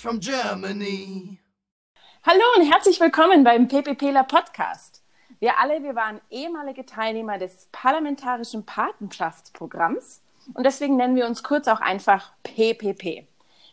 from Germany. Hallo und herzlich willkommen beim PPPler Podcast. Wir alle, wir waren ehemalige Teilnehmer des parlamentarischen Patenschaftsprogramms und deswegen nennen wir uns kurz auch einfach PPP.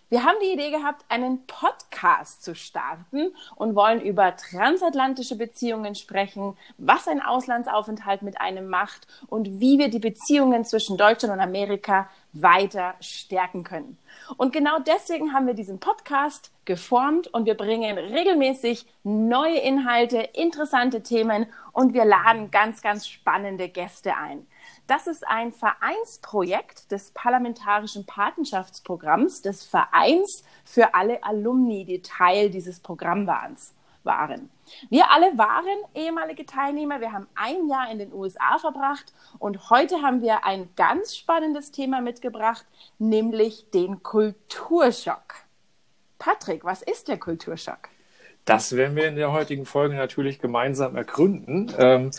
Wir haben die Idee gehabt, einen Podcast zu starten und wollen über transatlantische Beziehungen sprechen, was ein Auslandsaufenthalt mit einem macht und wie wir die Beziehungen zwischen Deutschland und Amerika weiter stärken können. Und genau deswegen haben wir diesen Podcast geformt und wir bringen regelmäßig neue Inhalte, interessante Themen und wir laden ganz, ganz spannende Gäste ein. Das ist ein Vereinsprojekt des Parlamentarischen Patenschaftsprogramms des Vereins für alle Alumni, die Teil dieses Programms waren. Wir alle waren ehemalige Teilnehmer. Wir haben ein Jahr in den USA verbracht und heute haben wir ein ganz spannendes Thema mitgebracht, nämlich den Kulturschock. Patrick, was ist der Kulturschock? Das werden wir in der heutigen Folge natürlich gemeinsam ergründen. Ähm,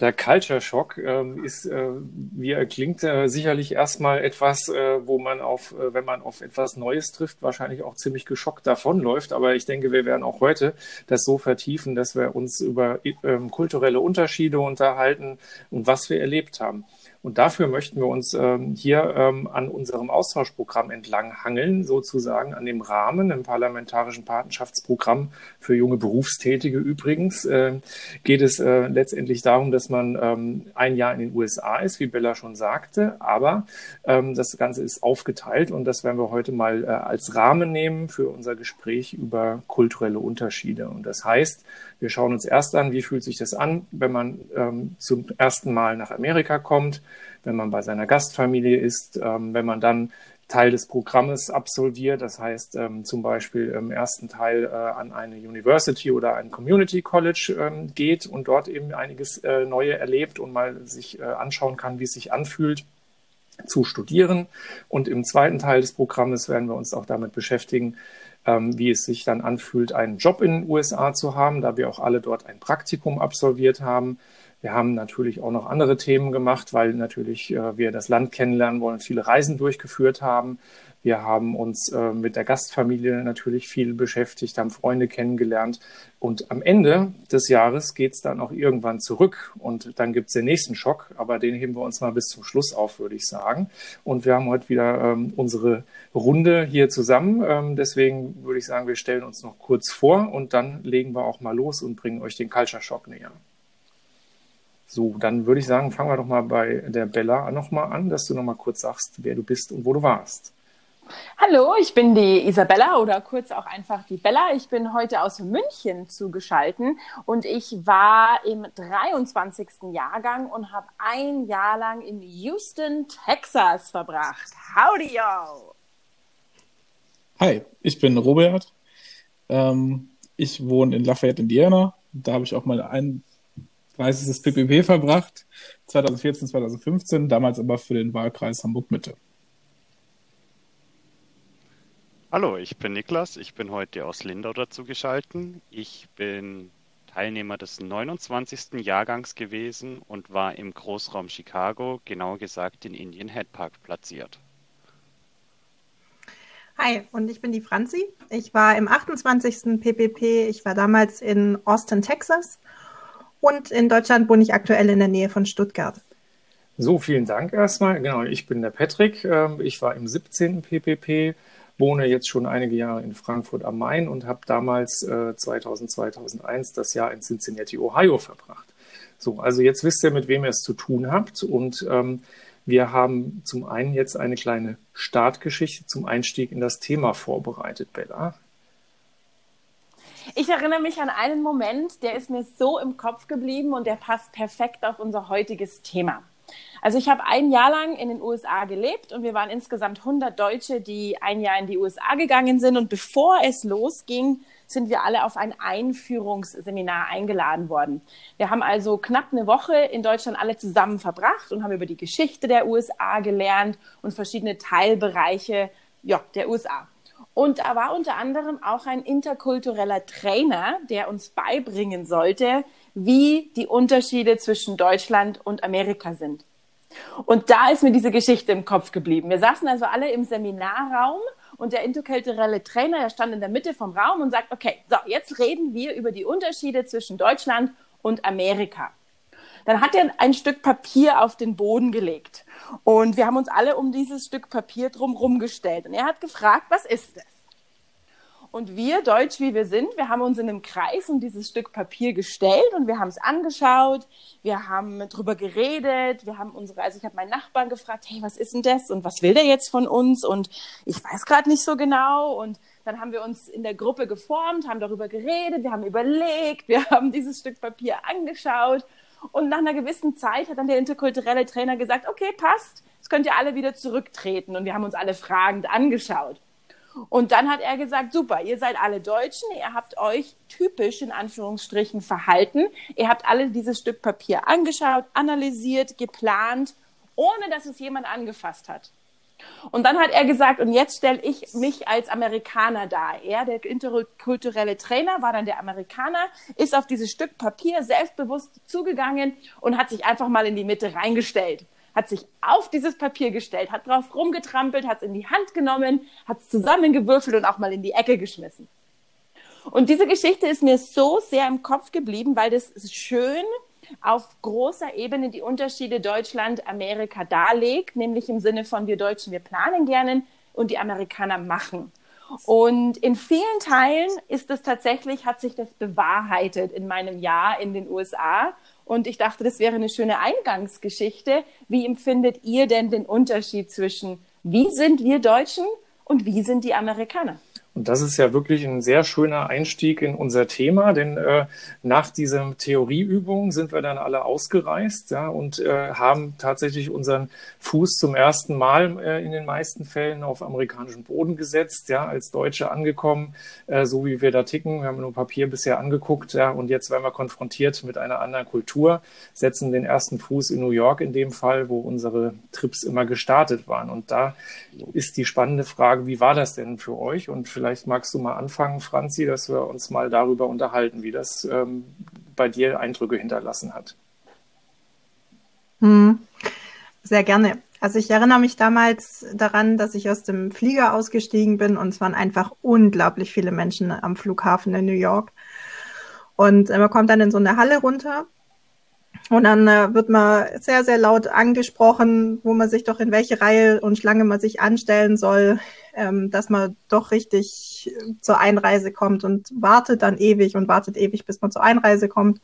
der Culture Shock ähm, ist, äh, wie er klingt, äh, sicherlich erstmal etwas, äh, wo man auf, äh, wenn man auf etwas Neues trifft, wahrscheinlich auch ziemlich geschockt davonläuft. Aber ich denke, wir werden auch heute das so vertiefen, dass wir uns über ähm, kulturelle Unterschiede unterhalten und was wir erlebt haben. Und dafür möchten wir uns ähm, hier ähm, an unserem Austauschprogramm entlang hangeln, sozusagen an dem Rahmen im parlamentarischen Patenschaftsprogramm für junge Berufstätige übrigens. Äh, geht es äh, letztendlich darum, dass man ähm, ein Jahr in den USA ist, wie Bella schon sagte, aber ähm, das Ganze ist aufgeteilt und das werden wir heute mal äh, als Rahmen nehmen für unser Gespräch über kulturelle Unterschiede. Und das heißt, wir schauen uns erst an, wie fühlt sich das an, wenn man ähm, zum ersten Mal nach Amerika kommt, wenn man bei seiner Gastfamilie ist, ähm, wenn man dann Teil des Programmes absolviert, das heißt ähm, zum Beispiel im ersten Teil äh, an eine University oder ein Community College ähm, geht und dort eben einiges äh, Neue erlebt und mal sich äh, anschauen kann, wie es sich anfühlt zu studieren. Und im zweiten Teil des Programmes werden wir uns auch damit beschäftigen, ähm, wie es sich dann anfühlt, einen Job in den USA zu haben, da wir auch alle dort ein Praktikum absolviert haben. Wir haben natürlich auch noch andere Themen gemacht, weil natürlich äh, wir das Land kennenlernen wollen, viele Reisen durchgeführt haben. Wir haben uns äh, mit der Gastfamilie natürlich viel beschäftigt, haben Freunde kennengelernt. Und am Ende des Jahres geht es dann auch irgendwann zurück. Und dann gibt es den nächsten Schock, aber den heben wir uns mal bis zum Schluss auf, würde ich sagen. Und wir haben heute wieder ähm, unsere Runde hier zusammen. Ähm, deswegen würde ich sagen, wir stellen uns noch kurz vor und dann legen wir auch mal los und bringen euch den Culture Shock näher. So, dann würde ich sagen, fangen wir doch mal bei der Bella nochmal an, dass du nochmal kurz sagst, wer du bist und wo du warst. Hallo, ich bin die Isabella oder kurz auch einfach die Bella. Ich bin heute aus München zugeschaltet und ich war im 23. Jahrgang und habe ein Jahr lang in Houston, Texas verbracht. Howdy, yo! Hi, ich bin Robert. Ähm, ich wohne in Lafayette, Indiana. Da habe ich auch mal ein 30. PPP verbracht, 2014, 2015, damals aber für den Wahlkreis Hamburg-Mitte. Hallo, ich bin Niklas. Ich bin heute aus Lindau dazu geschalten. Ich bin Teilnehmer des 29. Jahrgangs gewesen und war im Großraum Chicago, genauer gesagt in Indian Head Park platziert. Hi, und ich bin die Franzi. Ich war im 28. PPP. Ich war damals in Austin, Texas. Und in Deutschland wohne ich aktuell in der Nähe von Stuttgart. So, vielen Dank erstmal. Genau, ich bin der Patrick. Ähm, ich war im 17. PPP wohne jetzt schon einige Jahre in Frankfurt am Main und habe damals äh, 2000, 2001 das Jahr in Cincinnati, Ohio verbracht. So, also jetzt wisst ihr, mit wem ihr es zu tun habt. Und ähm, wir haben zum einen jetzt eine kleine Startgeschichte zum Einstieg in das Thema vorbereitet, Bella. Ich erinnere mich an einen Moment, der ist mir so im Kopf geblieben und der passt perfekt auf unser heutiges Thema. Also ich habe ein Jahr lang in den USA gelebt und wir waren insgesamt 100 Deutsche, die ein Jahr in die USA gegangen sind. Und bevor es losging, sind wir alle auf ein Einführungsseminar eingeladen worden. Wir haben also knapp eine Woche in Deutschland alle zusammen verbracht und haben über die Geschichte der USA gelernt und verschiedene Teilbereiche ja, der USA. Und da war unter anderem auch ein interkultureller Trainer, der uns beibringen sollte, wie die Unterschiede zwischen Deutschland und Amerika sind. Und da ist mir diese Geschichte im Kopf geblieben. Wir saßen also alle im Seminarraum Und der interkulturelle Trainer, der stand in der Mitte vom Raum und sagt, okay, so, jetzt reden wir über die Unterschiede zwischen Deutschland und Amerika. Dann hat er ein Stück Papier auf den Boden gelegt. Und wir haben uns alle um dieses Stück Papier drumherum gestellt. Und er hat gefragt, was ist es? Und wir, deutsch wie wir sind, wir haben uns in einem Kreis um dieses Stück Papier gestellt und wir haben es angeschaut, wir haben drüber geredet, wir haben unsere, also ich habe meinen Nachbarn gefragt, hey, was ist denn das und was will der jetzt von uns? Und ich weiß gerade nicht so genau. Und dann haben wir uns in der Gruppe geformt, haben darüber geredet, wir haben überlegt, wir haben dieses Stück Papier angeschaut. Und nach einer gewissen Zeit hat dann der interkulturelle Trainer gesagt, okay, passt, jetzt könnt ihr alle wieder zurücktreten. Und wir haben uns alle fragend angeschaut. Und dann hat er gesagt, super, ihr seid alle Deutschen, ihr habt euch typisch in Anführungsstrichen verhalten. Ihr habt alle dieses Stück Papier angeschaut, analysiert, geplant, ohne dass es jemand angefasst hat. Und dann hat er gesagt, und jetzt stelle ich mich als Amerikaner dar. Er, der interkulturelle Trainer, war dann der Amerikaner, ist auf dieses Stück Papier selbstbewusst zugegangen und hat sich einfach mal in die Mitte reingestellt hat sich auf dieses Papier gestellt, hat drauf rumgetrampelt, hat es in die Hand genommen, hat es zusammengewürfelt und auch mal in die Ecke geschmissen. Und diese Geschichte ist mir so sehr im Kopf geblieben, weil das schön auf großer Ebene die Unterschiede Deutschland-Amerika darlegt, nämlich im Sinne von wir Deutschen, wir planen gerne und die Amerikaner machen. Und in vielen Teilen ist es tatsächlich, hat sich das bewahrheitet in meinem Jahr in den USA. Und ich dachte, das wäre eine schöne Eingangsgeschichte. Wie empfindet ihr denn den Unterschied zwischen, wie sind wir Deutschen und wie sind die Amerikaner? Und das ist ja wirklich ein sehr schöner Einstieg in unser Thema, denn äh, nach dieser Theorieübung sind wir dann alle ausgereist ja, und äh, haben tatsächlich unseren Fuß zum ersten Mal äh, in den meisten Fällen auf amerikanischen Boden gesetzt, ja, als Deutsche angekommen, äh, so wie wir da ticken. Wir haben nur Papier bisher angeguckt, ja, und jetzt werden wir konfrontiert mit einer anderen Kultur, setzen den ersten Fuß in New York in dem Fall, wo unsere Trips immer gestartet waren. Und da ist die spannende Frage, wie war das denn für euch? Und vielleicht Vielleicht magst du mal anfangen, Franzi, dass wir uns mal darüber unterhalten, wie das ähm, bei dir Eindrücke hinterlassen hat. Hm. Sehr gerne. Also ich erinnere mich damals daran, dass ich aus dem Flieger ausgestiegen bin und es waren einfach unglaublich viele Menschen am Flughafen in New York. Und man kommt dann in so eine Halle runter und dann äh, wird man sehr, sehr laut angesprochen, wo man sich doch in welche Reihe und Schlange man sich anstellen soll, ähm, dass man doch richtig zur Einreise kommt und wartet dann ewig und wartet ewig, bis man zur Einreise kommt.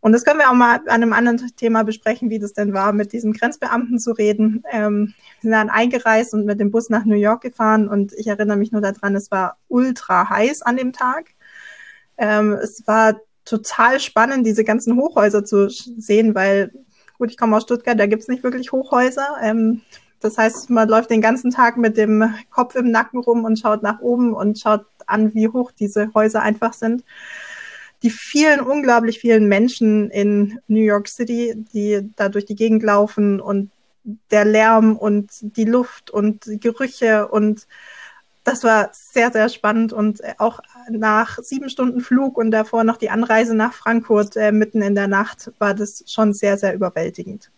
Und das können wir auch mal an einem anderen Thema besprechen, wie das denn war, mit diesem Grenzbeamten zu reden. Ähm, wir sind dann eingereist und mit dem Bus nach New York gefahren und ich erinnere mich nur daran, es war ultra heiß an dem Tag. Ähm, es war total spannend, diese ganzen Hochhäuser zu sehen, weil, gut, ich komme aus Stuttgart, da gibt's nicht wirklich Hochhäuser. Ähm, das heißt, man läuft den ganzen Tag mit dem Kopf im Nacken rum und schaut nach oben und schaut an, wie hoch diese Häuser einfach sind. Die vielen, unglaublich vielen Menschen in New York City, die da durch die Gegend laufen und der Lärm und die Luft und die Gerüche und das war sehr, sehr spannend und äh, auch nach sieben Stunden Flug und davor noch die Anreise nach Frankfurt äh, mitten in der Nacht war das schon sehr, sehr überwältigend.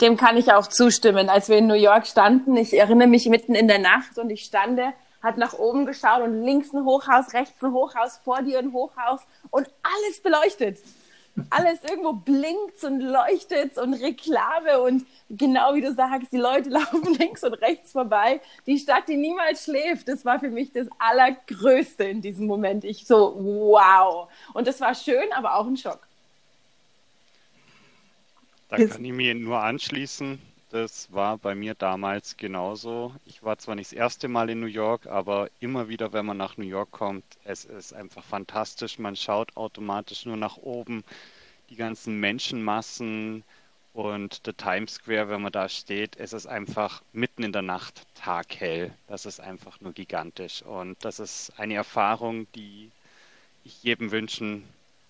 Dem kann ich auch zustimmen. Als wir in New York standen, ich erinnere mich mitten in der Nacht und ich stande, hat nach oben geschaut und links ein Hochhaus, rechts ein Hochhaus, vor dir ein Hochhaus und alles beleuchtet alles irgendwo blinkt und leuchtet und Reklame und genau wie du sagst, die Leute laufen links und rechts vorbei. Die Stadt, die niemals schläft, das war für mich das Allergrößte in diesem Moment. Ich so, wow. Und das war schön, aber auch ein Schock. Da kann ich mir nur anschließen. Das war bei mir damals genauso. Ich war zwar nicht das erste Mal in New York, aber immer wieder, wenn man nach New York kommt, es ist einfach fantastisch. Man schaut automatisch nur nach oben. Die ganzen Menschenmassen und der Times Square, wenn man da steht, es ist einfach mitten in der Nacht taghell. Das ist einfach nur gigantisch. Und das ist eine Erfahrung, die ich jedem wünschen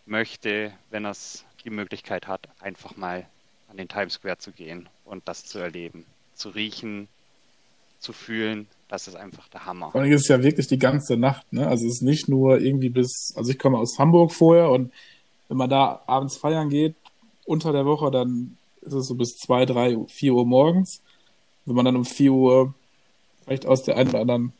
möchte, wenn er die Möglichkeit hat, einfach mal an den Times Square zu gehen und das zu erleben, zu riechen, zu fühlen, das ist einfach der Hammer. Vor allem ist es ja wirklich die ganze Nacht, ne? Also es ist nicht nur irgendwie bis, also ich komme aus Hamburg vorher und wenn man da abends feiern geht, unter der Woche, dann ist es so bis zwei, drei, vier Uhr morgens. Wenn man dann um vier Uhr vielleicht aus der einen oder anderen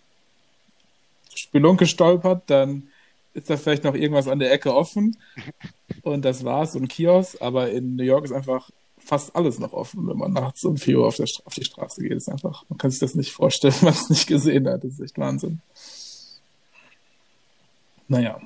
Spelunke stolpert, dann ist da vielleicht noch irgendwas an der Ecke offen und das war's, so ein Kiosk, aber in New York ist einfach fast alles noch offen, wenn man nachts um 4 Uhr auf, der, auf die Straße geht. Ist einfach, man kann sich das nicht vorstellen, wenn man es nicht gesehen hat. Das ist echt Wahnsinn. Naja.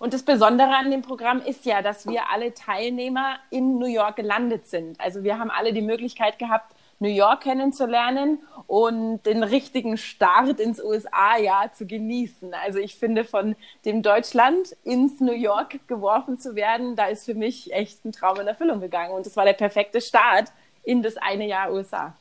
Und das Besondere an dem Programm ist ja, dass wir alle Teilnehmer in New York gelandet sind. Also wir haben alle die Möglichkeit gehabt, New York kennenzulernen und den richtigen Start ins USA-Jahr zu genießen. Also ich finde, von dem Deutschland ins New York geworfen zu werden, da ist für mich echt ein Traum in Erfüllung gegangen. Und das war der perfekte Start in das eine Jahr USA.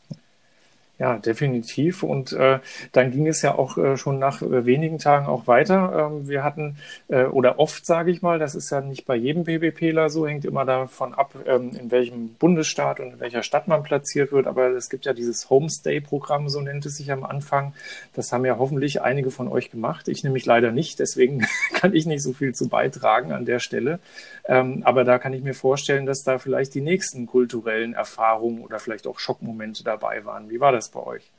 Ja, definitiv. Und äh, dann ging es ja auch äh, schon nach äh, wenigen Tagen auch weiter. Ähm, wir hatten, äh, oder oft sage ich mal, das ist ja nicht bei jedem PBPler so, hängt immer davon ab, ähm, in welchem Bundesstaat und in welcher Stadt man platziert wird. Aber es gibt ja dieses Homestay-Programm, so nennt es sich am Anfang. Das haben ja hoffentlich einige von euch gemacht. Ich nämlich leider nicht, deswegen kann ich nicht so viel zu beitragen an der Stelle. Ähm, aber da kann ich mir vorstellen, dass da vielleicht die nächsten kulturellen Erfahrungen oder vielleicht auch Schockmomente dabei waren. Wie war das? Das bei euch?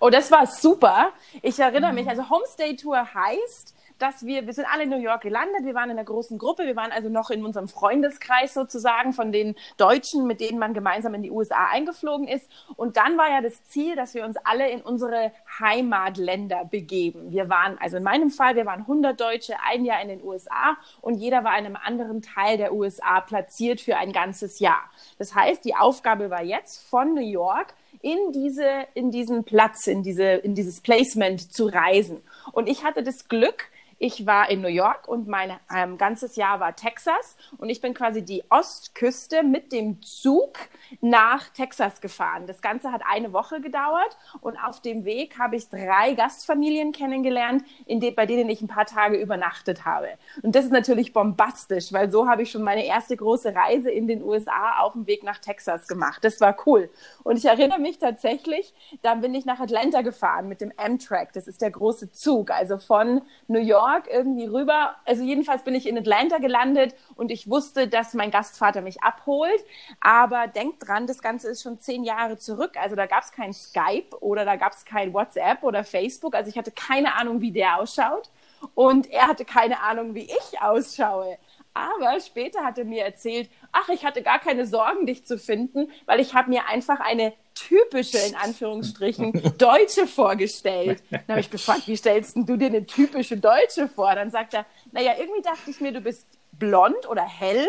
Oh, das war super. Ich erinnere mich, also Homestay Tour heißt, dass wir, wir sind alle in New York gelandet, wir waren in einer großen Gruppe, wir waren also noch in unserem Freundeskreis sozusagen von den Deutschen, mit denen man gemeinsam in die USA eingeflogen ist. Und dann war ja das Ziel, dass wir uns alle in unsere Heimatländer begeben. Wir waren, also in meinem Fall, wir waren 100 Deutsche, ein Jahr in den USA und jeder war in einem anderen Teil der USA platziert für ein ganzes Jahr. Das heißt, die Aufgabe war jetzt von New York in diese, in diesen Platz, in diese, in dieses Placement zu reisen. Und ich hatte das Glück, ich war in New York und mein ähm, ganzes Jahr war Texas und ich bin quasi die Ostküste mit dem Zug nach Texas gefahren. Das Ganze hat eine Woche gedauert und auf dem Weg habe ich drei Gastfamilien kennengelernt, de bei denen ich ein paar Tage übernachtet habe. Und das ist natürlich bombastisch, weil so habe ich schon meine erste große Reise in den USA auf dem Weg nach Texas gemacht. Das war cool. Und ich erinnere mich tatsächlich, dann bin ich nach Atlanta gefahren mit dem Amtrak. Das ist der große Zug, also von New York York irgendwie rüber. Also jedenfalls bin ich in Atlanta gelandet und ich wusste, dass mein Gastvater mich abholt. Aber denkt dran, das Ganze ist schon zehn Jahre zurück. Also da gab es kein Skype oder da gab es kein WhatsApp oder Facebook. Also ich hatte keine Ahnung, wie der ausschaut. Und er hatte keine Ahnung, wie ich ausschaue. Aber später hat er mir erzählt, ach, ich hatte gar keine Sorgen, dich zu finden, weil ich habe mir einfach eine typische, in Anführungsstrichen, Deutsche vorgestellt. Dann habe ich gefragt, wie stellst du dir eine typische Deutsche vor? Dann sagt er, naja, irgendwie dachte ich mir, du bist blond oder hell,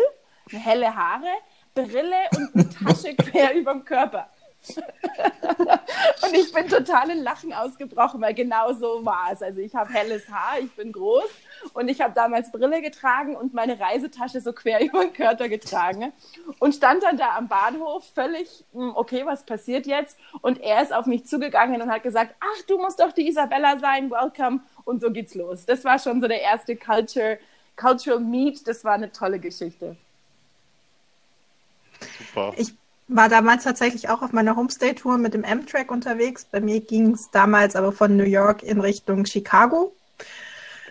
helle Haare, Brille und eine Tasche quer über dem Körper. Und ich bin total in Lachen ausgebrochen, weil genau so war es. Also ich habe helles Haar, ich bin groß und ich habe damals Brille getragen und meine Reisetasche so quer über den Körper getragen und stand dann da am Bahnhof völlig, hm, okay, was passiert jetzt? Und er ist auf mich zugegangen und hat gesagt, ach, du musst doch die Isabella sein, welcome. Und so geht's los. Das war schon so der erste Culture, Cultural Meet. Das war eine tolle Geschichte. Super. Ich war damals tatsächlich auch auf meiner Homestay-Tour mit dem Amtrak unterwegs. Bei mir ging es damals aber von New York in Richtung Chicago.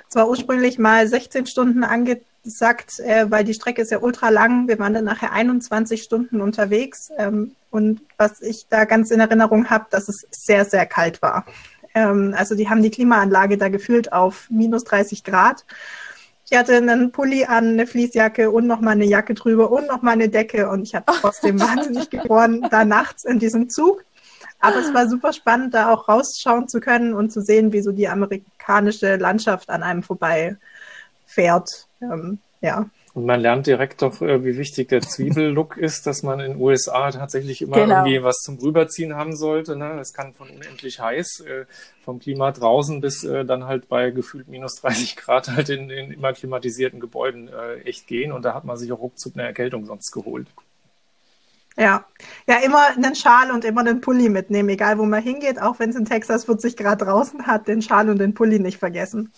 Es war ursprünglich mal 16 Stunden angesagt, äh, weil die Strecke ist ja ultra lang. Wir waren dann nachher 21 Stunden unterwegs. Ähm, und was ich da ganz in Erinnerung habe, dass es sehr, sehr kalt war. Ähm, also die haben die Klimaanlage da gefühlt auf minus 30 Grad. Ich hatte einen Pulli an, eine Fließjacke und noch mal eine Jacke drüber und noch mal eine Decke und ich hatte trotzdem wahnsinnig geworden da nachts in diesem Zug. Aber es war super spannend, da auch rausschauen zu können und zu sehen, wie so die amerikanische Landschaft an einem vorbei fährt. Ähm, ja. Und man lernt direkt doch, äh, wie wichtig der Zwiebellook ist, dass man in den USA tatsächlich immer genau. irgendwie was zum Rüberziehen haben sollte. Ne? Das kann von unendlich heiß, äh, vom Klima draußen bis äh, dann halt bei gefühlt minus 30 Grad halt in, in immer klimatisierten Gebäuden äh, echt gehen. Und da hat man sich auch ruckzuck eine Erkältung sonst geholt. Ja, ja, immer einen Schal und immer einen Pulli mitnehmen, egal wo man hingeht, auch wenn es in Texas 40 Grad draußen hat, den Schal und den Pulli nicht vergessen.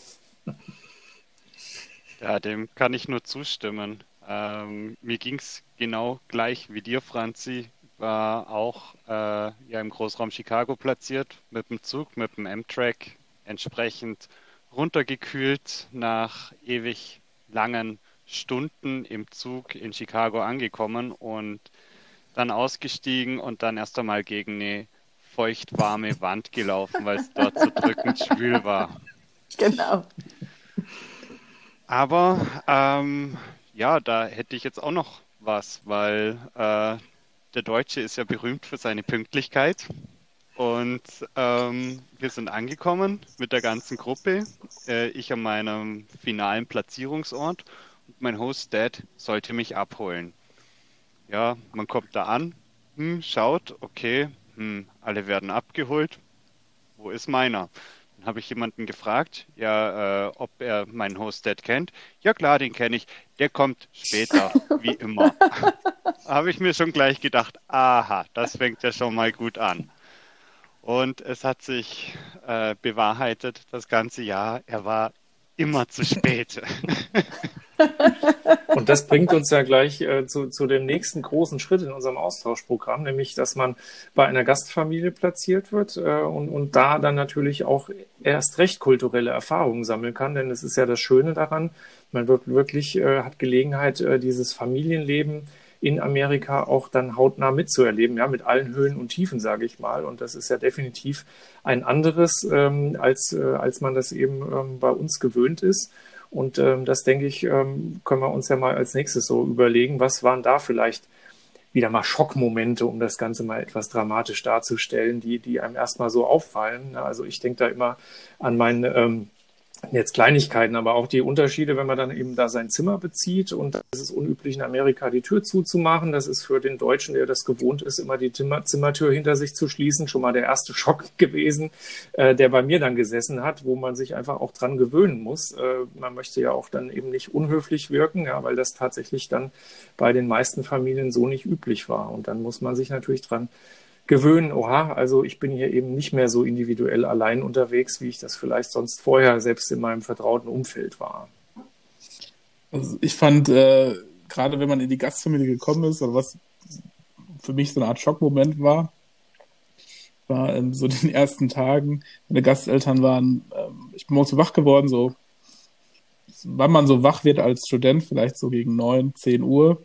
Ja, dem kann ich nur zustimmen. Ähm, mir ging es genau gleich wie dir, Franzi. War auch äh, ja im Großraum Chicago platziert mit dem Zug, mit dem Amtrak, entsprechend runtergekühlt nach ewig langen Stunden im Zug in Chicago angekommen und dann ausgestiegen und dann erst einmal gegen eine feuchtwarme Wand gelaufen, weil es dort so drückend schwül war. Genau. Aber ähm, ja, da hätte ich jetzt auch noch was, weil äh, der Deutsche ist ja berühmt für seine Pünktlichkeit. Und ähm, wir sind angekommen mit der ganzen Gruppe. Äh, ich an meinem finalen Platzierungsort. Und mein Host Dad sollte mich abholen. Ja, man kommt da an, hm, schaut, okay, hm, alle werden abgeholt. Wo ist meiner? Habe ich jemanden gefragt, ja, äh, ob er meinen Host Dad kennt. Ja klar, den kenne ich. Der kommt später, wie immer. habe ich mir schon gleich gedacht, aha, das fängt ja schon mal gut an. Und es hat sich äh, bewahrheitet, das ganze Jahr, er war immer zu spät. Und das bringt uns ja gleich äh, zu, zu dem nächsten großen Schritt in unserem Austauschprogramm, nämlich dass man bei einer Gastfamilie platziert wird äh, und, und da dann natürlich auch erst recht kulturelle Erfahrungen sammeln kann. Denn es ist ja das Schöne daran, man wird wirklich äh, hat Gelegenheit, äh, dieses Familienleben in Amerika auch dann hautnah mitzuerleben, ja, mit allen Höhen und Tiefen, sage ich mal. Und das ist ja definitiv ein anderes, ähm, als, äh, als man das eben ähm, bei uns gewöhnt ist. Und ähm, das, denke ich, ähm, können wir uns ja mal als nächstes so überlegen, was waren da vielleicht wieder mal Schockmomente, um das Ganze mal etwas dramatisch darzustellen, die, die einem erstmal so auffallen. Also ich denke da immer an meinen ähm, jetzt Kleinigkeiten, aber auch die Unterschiede, wenn man dann eben da sein Zimmer bezieht und es ist unüblich in Amerika die Tür zuzumachen. Das ist für den Deutschen, der das gewohnt ist, immer die Zimmertür hinter sich zu schließen, schon mal der erste Schock gewesen, äh, der bei mir dann gesessen hat, wo man sich einfach auch dran gewöhnen muss. Äh, man möchte ja auch dann eben nicht unhöflich wirken, ja, weil das tatsächlich dann bei den meisten Familien so nicht üblich war. Und dann muss man sich natürlich dran gewöhnen, oha, also ich bin hier eben nicht mehr so individuell allein unterwegs, wie ich das vielleicht sonst vorher selbst in meinem vertrauten Umfeld war. Also ich fand, äh, gerade wenn man in die Gastfamilie gekommen ist, oder was für mich so eine Art Schockmoment war, war in so den ersten Tagen, meine Gasteltern waren, ähm, ich bin morgens so wach geworden, so wann man so wach wird als Student, vielleicht so gegen neun, zehn Uhr,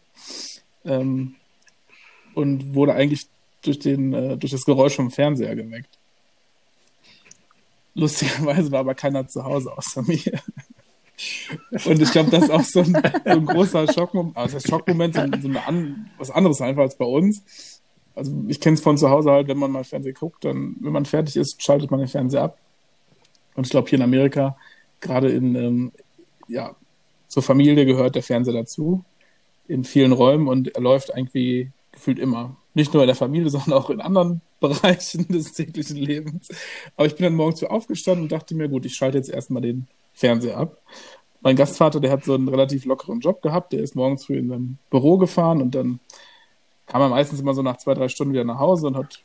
ähm, und wurde eigentlich durch, den, äh, durch das Geräusch vom Fernseher geweckt. Lustigerweise war aber keiner zu Hause außer mir. Und ich glaube, das ist auch so ein, so ein großer Schockmoment, also das Schockmoment, so, so an, was anderes einfach als bei uns. Also ich kenne es von zu Hause halt, wenn man mal Fernsehen guckt, dann, wenn man fertig ist, schaltet man den Fernseher ab. Und ich glaube, hier in Amerika, gerade in, ähm, ja, zur Familie gehört der Fernseher dazu, in vielen Räumen und er läuft irgendwie gefühlt immer. Nicht nur in der Familie, sondern auch in anderen Bereichen des täglichen Lebens. Aber ich bin dann morgens früh aufgestanden und dachte mir, gut, ich schalte jetzt erstmal den Fernseher ab. Mein Gastvater, der hat so einen relativ lockeren Job gehabt, der ist morgens früh in sein Büro gefahren und dann kam er meistens immer so nach zwei, drei Stunden wieder nach Hause und hat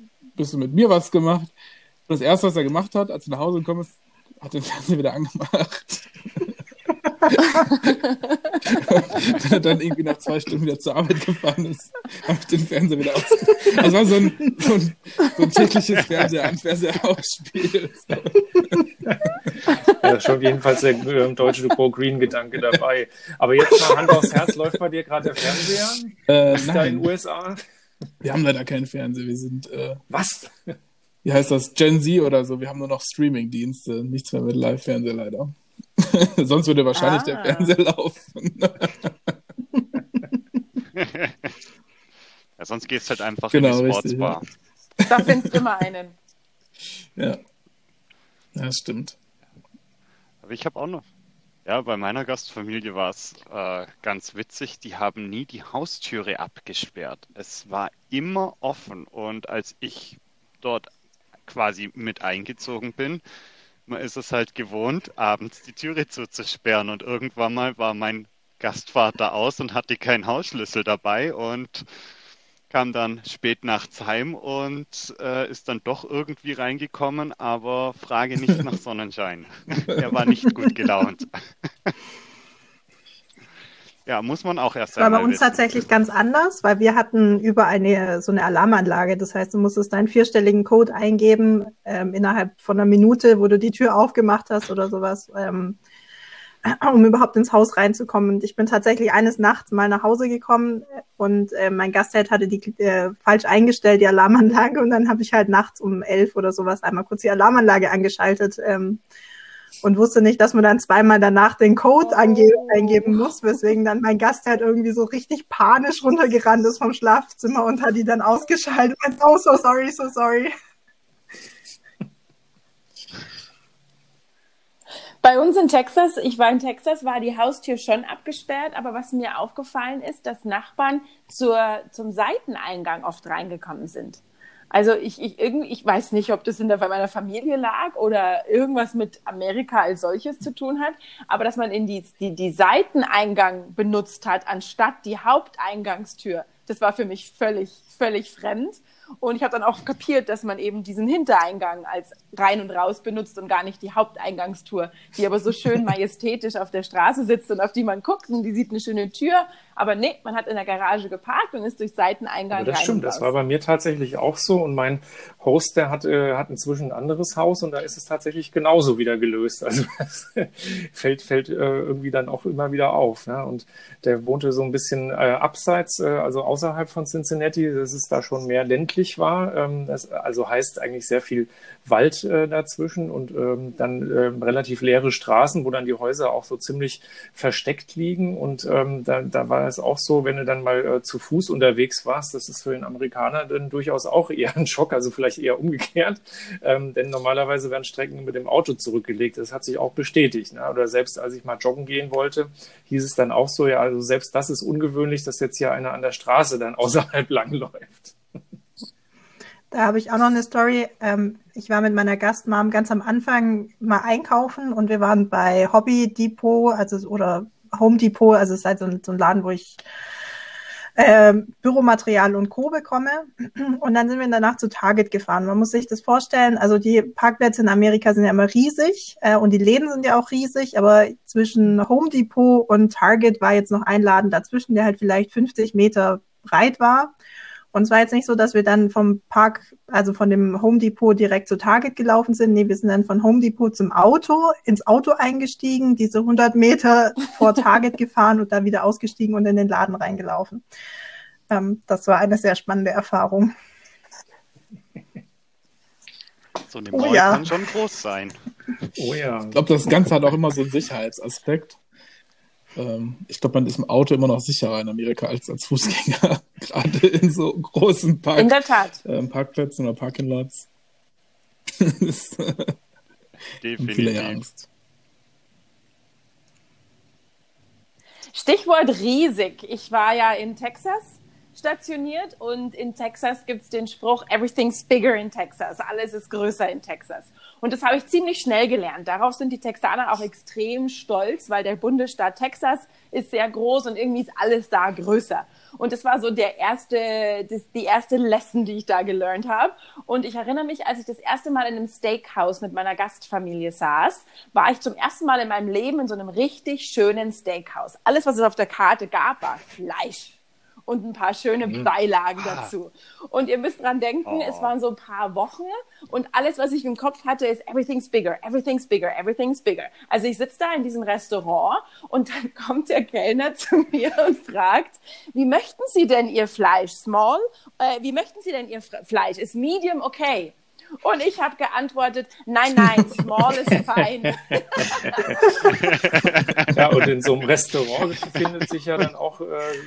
ein bisschen mit mir was gemacht. Und das erste, was er gemacht hat, als er nach Hause gekommen ist, hat den Fernseher wieder angemacht. Wenn er dann irgendwie nach zwei Stunden wieder zur Arbeit gefahren ist, habe ich den Fernseher wieder aus. Das war so ein, so ein, so ein tägliches Fernseher an Fernseher-Ausspiel. Ja, schon jedenfalls der äh, deutsche Pro-Green-Gedanke dabei. Aber jetzt mal Hand aufs Herz, läuft bei dir gerade der Fernseher? Äh, Ist da in den USA? Wir haben leider keinen Fernseher. Wir sind. Äh, Was? Wie heißt das? Gen Z oder so. Wir haben nur noch Streaming-Dienste. Nichts mehr mit Live-Fernseher leider. Sonst würde wahrscheinlich ah. der Fernseher laufen. ja, sonst gehst du halt einfach genau, in die Sportsbar. Ja. Da findest du immer einen. Ja. Ja, stimmt. Aber ich habe auch noch. Ja, bei meiner Gastfamilie war es äh, ganz witzig. Die haben nie die Haustüre abgesperrt. Es war immer offen. Und als ich dort quasi mit eingezogen bin, man ist es halt gewohnt, abends die Türe zuzusperren. Und irgendwann mal war mein Gastvater aus und hatte keinen Hausschlüssel dabei und kam dann spät nachts heim und äh, ist dann doch irgendwie reingekommen, aber frage nicht nach Sonnenschein. er war nicht gut gelaunt. Ja, muss man auch erst einmal. War bei uns wissen. tatsächlich ganz anders, weil wir hatten über eine so eine Alarmanlage. Das heißt, du musstest deinen vierstelligen Code eingeben ähm, innerhalb von einer Minute, wo du die Tür aufgemacht hast oder sowas. Ähm, um überhaupt ins Haus reinzukommen. Und ich bin tatsächlich eines Nachts mal nach Hause gekommen und äh, mein Gastheld hatte die äh, falsch eingestellt, die Alarmanlage. Und dann habe ich halt nachts um elf oder sowas einmal kurz die Alarmanlage angeschaltet ähm, und wusste nicht, dass man dann zweimal danach den Code ange eingeben muss, weswegen dann mein Gastheld irgendwie so richtig panisch runtergerannt ist vom Schlafzimmer und hat die dann ausgeschaltet und oh, so sorry, so sorry. Bei uns in Texas, ich war in Texas, war die Haustür schon abgesperrt, aber was mir aufgefallen ist, dass Nachbarn zur, zum Seiteneingang oft reingekommen sind. Also ich, ich, irgendwie, ich weiß nicht, ob das in der, bei meiner Familie lag oder irgendwas mit Amerika als solches zu tun hat, aber dass man in die, die, die Seiteneingang benutzt hat, anstatt die Haupteingangstür, das war für mich völlig, völlig fremd. Und ich habe dann auch kapiert, dass man eben diesen Hintereingang als rein und raus benutzt und gar nicht die Haupteingangstour, die aber so schön majestätisch auf der Straße sitzt und auf die man guckt und die sieht eine schöne Tür. Aber nee, man hat in der Garage geparkt und ist durch Seiteneingang aber das rein stimmt, das war bei mir tatsächlich auch so. Und mein Host, der hat, äh, hat inzwischen ein anderes Haus und da ist es tatsächlich genauso wieder gelöst. Also das fällt, fällt äh, irgendwie dann auch immer wieder auf. Ne? Und der wohnte so ein bisschen äh, abseits, äh, also außerhalb von Cincinnati. Das ist da schon mehr ländlich war. Ähm, das also heißt eigentlich sehr viel Wald äh, dazwischen und ähm, dann äh, relativ leere Straßen, wo dann die Häuser auch so ziemlich versteckt liegen. Und ähm, da, da war es auch so, wenn du dann mal äh, zu Fuß unterwegs warst, das ist für den Amerikaner dann durchaus auch eher ein Schock, also vielleicht eher umgekehrt. Ähm, denn normalerweise werden Strecken mit dem Auto zurückgelegt. Das hat sich auch bestätigt. Ne? Oder selbst als ich mal joggen gehen wollte, hieß es dann auch so, ja, also selbst das ist ungewöhnlich, dass jetzt hier einer an der Straße dann außerhalb langläuft. Da habe ich auch noch eine Story. Ähm, ich war mit meiner Gastmom ganz am Anfang mal einkaufen und wir waren bei Hobby Depot, also oder Home Depot, also es ist halt so ein, so ein Laden, wo ich äh, Büromaterial und Co. bekomme. Und dann sind wir danach zu Target gefahren. Man muss sich das vorstellen, also die Parkplätze in Amerika sind ja immer riesig äh, und die Läden sind ja auch riesig, aber zwischen Home Depot und Target war jetzt noch ein Laden dazwischen, der halt vielleicht 50 Meter breit war. Und es war jetzt nicht so, dass wir dann vom Park, also von dem Home Depot direkt zu Target gelaufen sind. Nee, wir sind dann von Home Depot zum Auto, ins Auto eingestiegen, diese 100 Meter vor Target gefahren und dann wieder ausgestiegen und in den Laden reingelaufen. Ähm, das war eine sehr spannende Erfahrung. So eine Mall oh, ja. kann schon groß sein. Oh ja. Ich glaube, das Ganze hat auch immer so einen Sicherheitsaspekt. Ähm, ich glaube, man ist im Auto immer noch sicherer in Amerika als als Fußgänger, gerade in so großen Park in der Tat. Ähm, Parkplätzen oder Parking Lots. Definitiv. Viele Angst. Stichwort riesig. Ich war ja in Texas stationiert und in Texas gibt es den Spruch, everything's bigger in Texas. Alles ist größer in Texas. Und das habe ich ziemlich schnell gelernt. Darauf sind die Texaner auch extrem stolz, weil der Bundesstaat Texas ist sehr groß und irgendwie ist alles da größer. Und das war so der erste, das, die erste Lesson, die ich da gelernt habe. Und ich erinnere mich, als ich das erste Mal in einem Steakhouse mit meiner Gastfamilie saß, war ich zum ersten Mal in meinem Leben in so einem richtig schönen Steakhouse. Alles, was es auf der Karte gab, war Fleisch und ein paar schöne mhm. Beilagen ah. dazu. Und ihr müsst dran denken, oh. es waren so ein paar Wochen und alles, was ich im Kopf hatte, ist everything's bigger, everything's bigger, everything's bigger. Also ich sitze da in diesem Restaurant und dann kommt der Kellner zu mir und fragt, wie möchten Sie denn Ihr Fleisch? Small? Äh, wie möchten Sie denn Ihr Fleisch? Ist Medium okay? Und ich habe geantwortet, nein, nein, small is fine. Und in so einem Restaurant findet sich ja dann auch äh,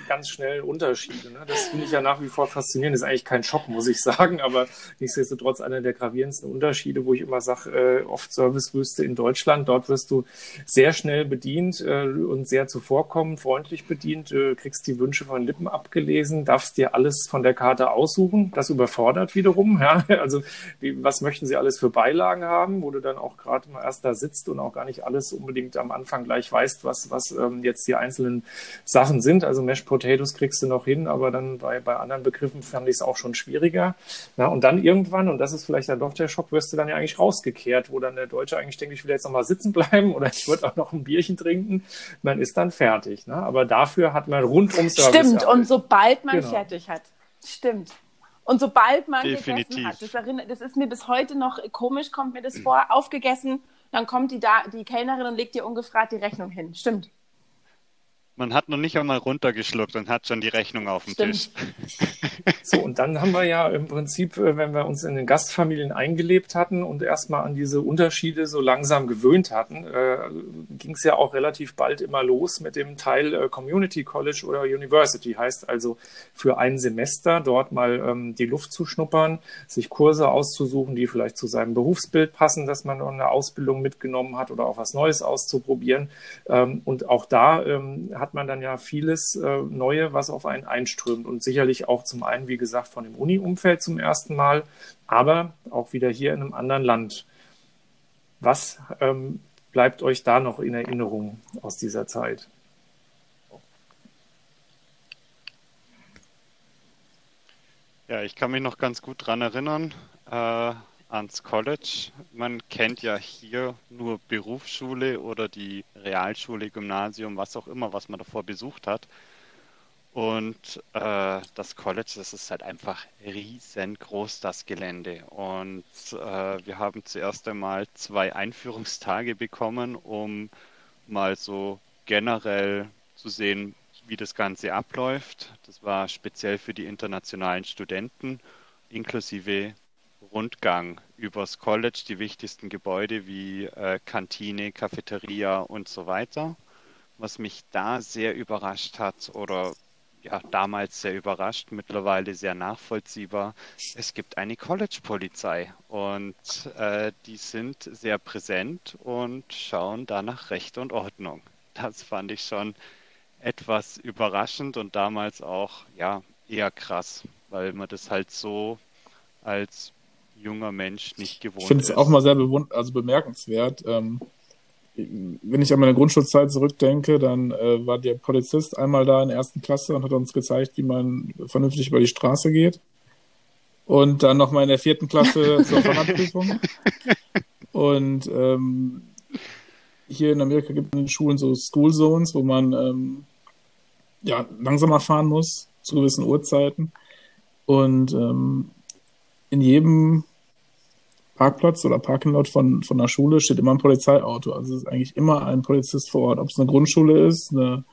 ganz schnell Unterschiede. Ne? Das finde ich ja nach wie vor faszinierend. Ist eigentlich kein Schock, muss ich sagen, aber nichtsdestotrotz einer der gravierendsten Unterschiede, wo ich immer sage, äh, oft Servicewüste in Deutschland. Dort wirst du sehr schnell bedient äh, und sehr zuvorkommend, freundlich bedient, äh, kriegst die Wünsche von Lippen abgelesen, darfst dir alles von der Karte aussuchen. Das überfordert wiederum. Ja? Also wie, was möchten Sie alles für Beilagen haben, wo du dann auch gerade mal erst da sitzt und auch gar nicht alles unbedingt am Anfang gleich weißt, was, was ähm, jetzt die einzelnen Sachen sind. Also Mashed Potatoes kriegst du noch hin, aber dann bei, bei anderen Begriffen fand ich es auch schon schwieriger. Na, und dann irgendwann, und das ist vielleicht dann doch der Schock, wirst du dann ja eigentlich rausgekehrt, wo dann der Deutsche eigentlich denkt, ich will jetzt noch mal sitzen bleiben oder ich würde auch noch ein Bierchen trinken. Man ist dann fertig. Ne? Aber dafür hat man rundum Service. Stimmt, und sobald man genau. fertig hat. Stimmt. Und sobald man Definitiv. gegessen hat, das, erinnert, das ist mir bis heute noch komisch, kommt mir das vor, aufgegessen, dann kommt die, da die Kellnerin und legt dir ungefragt die Rechnung hin. Stimmt. Man hat noch nicht einmal runtergeschluckt und hat schon die Rechnung auf dem Stimmt. Tisch. So, und dann haben wir ja im Prinzip, äh, wenn wir uns in den Gastfamilien eingelebt hatten und erstmal an diese Unterschiede so langsam gewöhnt hatten, äh, ging es ja auch relativ bald immer los mit dem Teil äh, Community College oder University. Heißt also für ein Semester dort mal ähm, die Luft zu schnuppern, sich Kurse auszusuchen, die vielleicht zu seinem Berufsbild passen, dass man noch eine Ausbildung mitgenommen hat oder auch was Neues auszuprobieren. Ähm, und auch da ähm, hat man dann ja vieles äh, Neue, was auf einen einströmt und sicherlich auch zum einen, wie gesagt, von dem Uni-Umfeld zum ersten Mal, aber auch wieder hier in einem anderen Land. Was ähm, bleibt euch da noch in Erinnerung aus dieser Zeit? Ja, ich kann mich noch ganz gut dran erinnern äh, ans College. Man kennt ja hier nur Berufsschule oder die Realschule, Gymnasium, was auch immer, was man davor besucht hat. Und äh, das College, das ist halt einfach riesengroß, das Gelände. Und äh, wir haben zuerst einmal zwei Einführungstage bekommen, um mal so generell zu sehen, wie das Ganze abläuft. Das war speziell für die internationalen Studenten, inklusive Rundgang übers College, die wichtigsten Gebäude wie äh, Kantine, Cafeteria und so weiter. Was mich da sehr überrascht hat oder ja, damals sehr überrascht, mittlerweile sehr nachvollziehbar. Es gibt eine College-Polizei und äh, die sind sehr präsent und schauen da nach Recht und Ordnung. Das fand ich schon etwas überraschend und damals auch ja eher krass, weil man das halt so als junger Mensch nicht gewohnt Ich finde es auch mal sehr also bemerkenswert. Ähm, wenn ich an meine Grundschulzeit zurückdenke, dann äh, war der Polizist einmal da in der ersten Klasse und hat uns gezeigt, wie man vernünftig über die Straße geht. Und dann nochmal in der vierten Klasse zur Fahrradprüfung. Und ähm, hier in Amerika gibt es in den Schulen so School Zones, wo man ähm, ja, langsamer fahren muss zu gewissen Uhrzeiten. Und ähm, in jedem Parkplatz oder Parking-Lot von, von einer Schule steht immer ein Polizeiauto. Also es ist eigentlich immer ein Polizist vor Ort. Ob es eine Grundschule ist, eine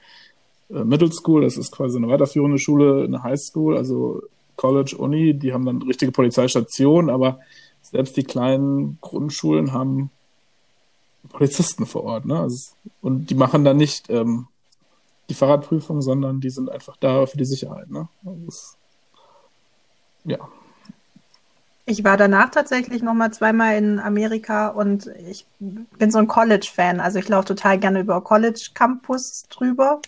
äh, Middle School, das ist quasi eine weiterführende Schule, eine High School, also College, Uni, die haben dann richtige Polizeistationen, aber selbst die kleinen Grundschulen haben Polizisten vor Ort. Ne? Also, und die machen dann nicht ähm, die Fahrradprüfung, sondern die sind einfach da für die Sicherheit. Ne? Also ja. Ich war danach tatsächlich noch mal zweimal in Amerika und ich bin so ein College-Fan. Also ich laufe total gerne über College-Campus drüber.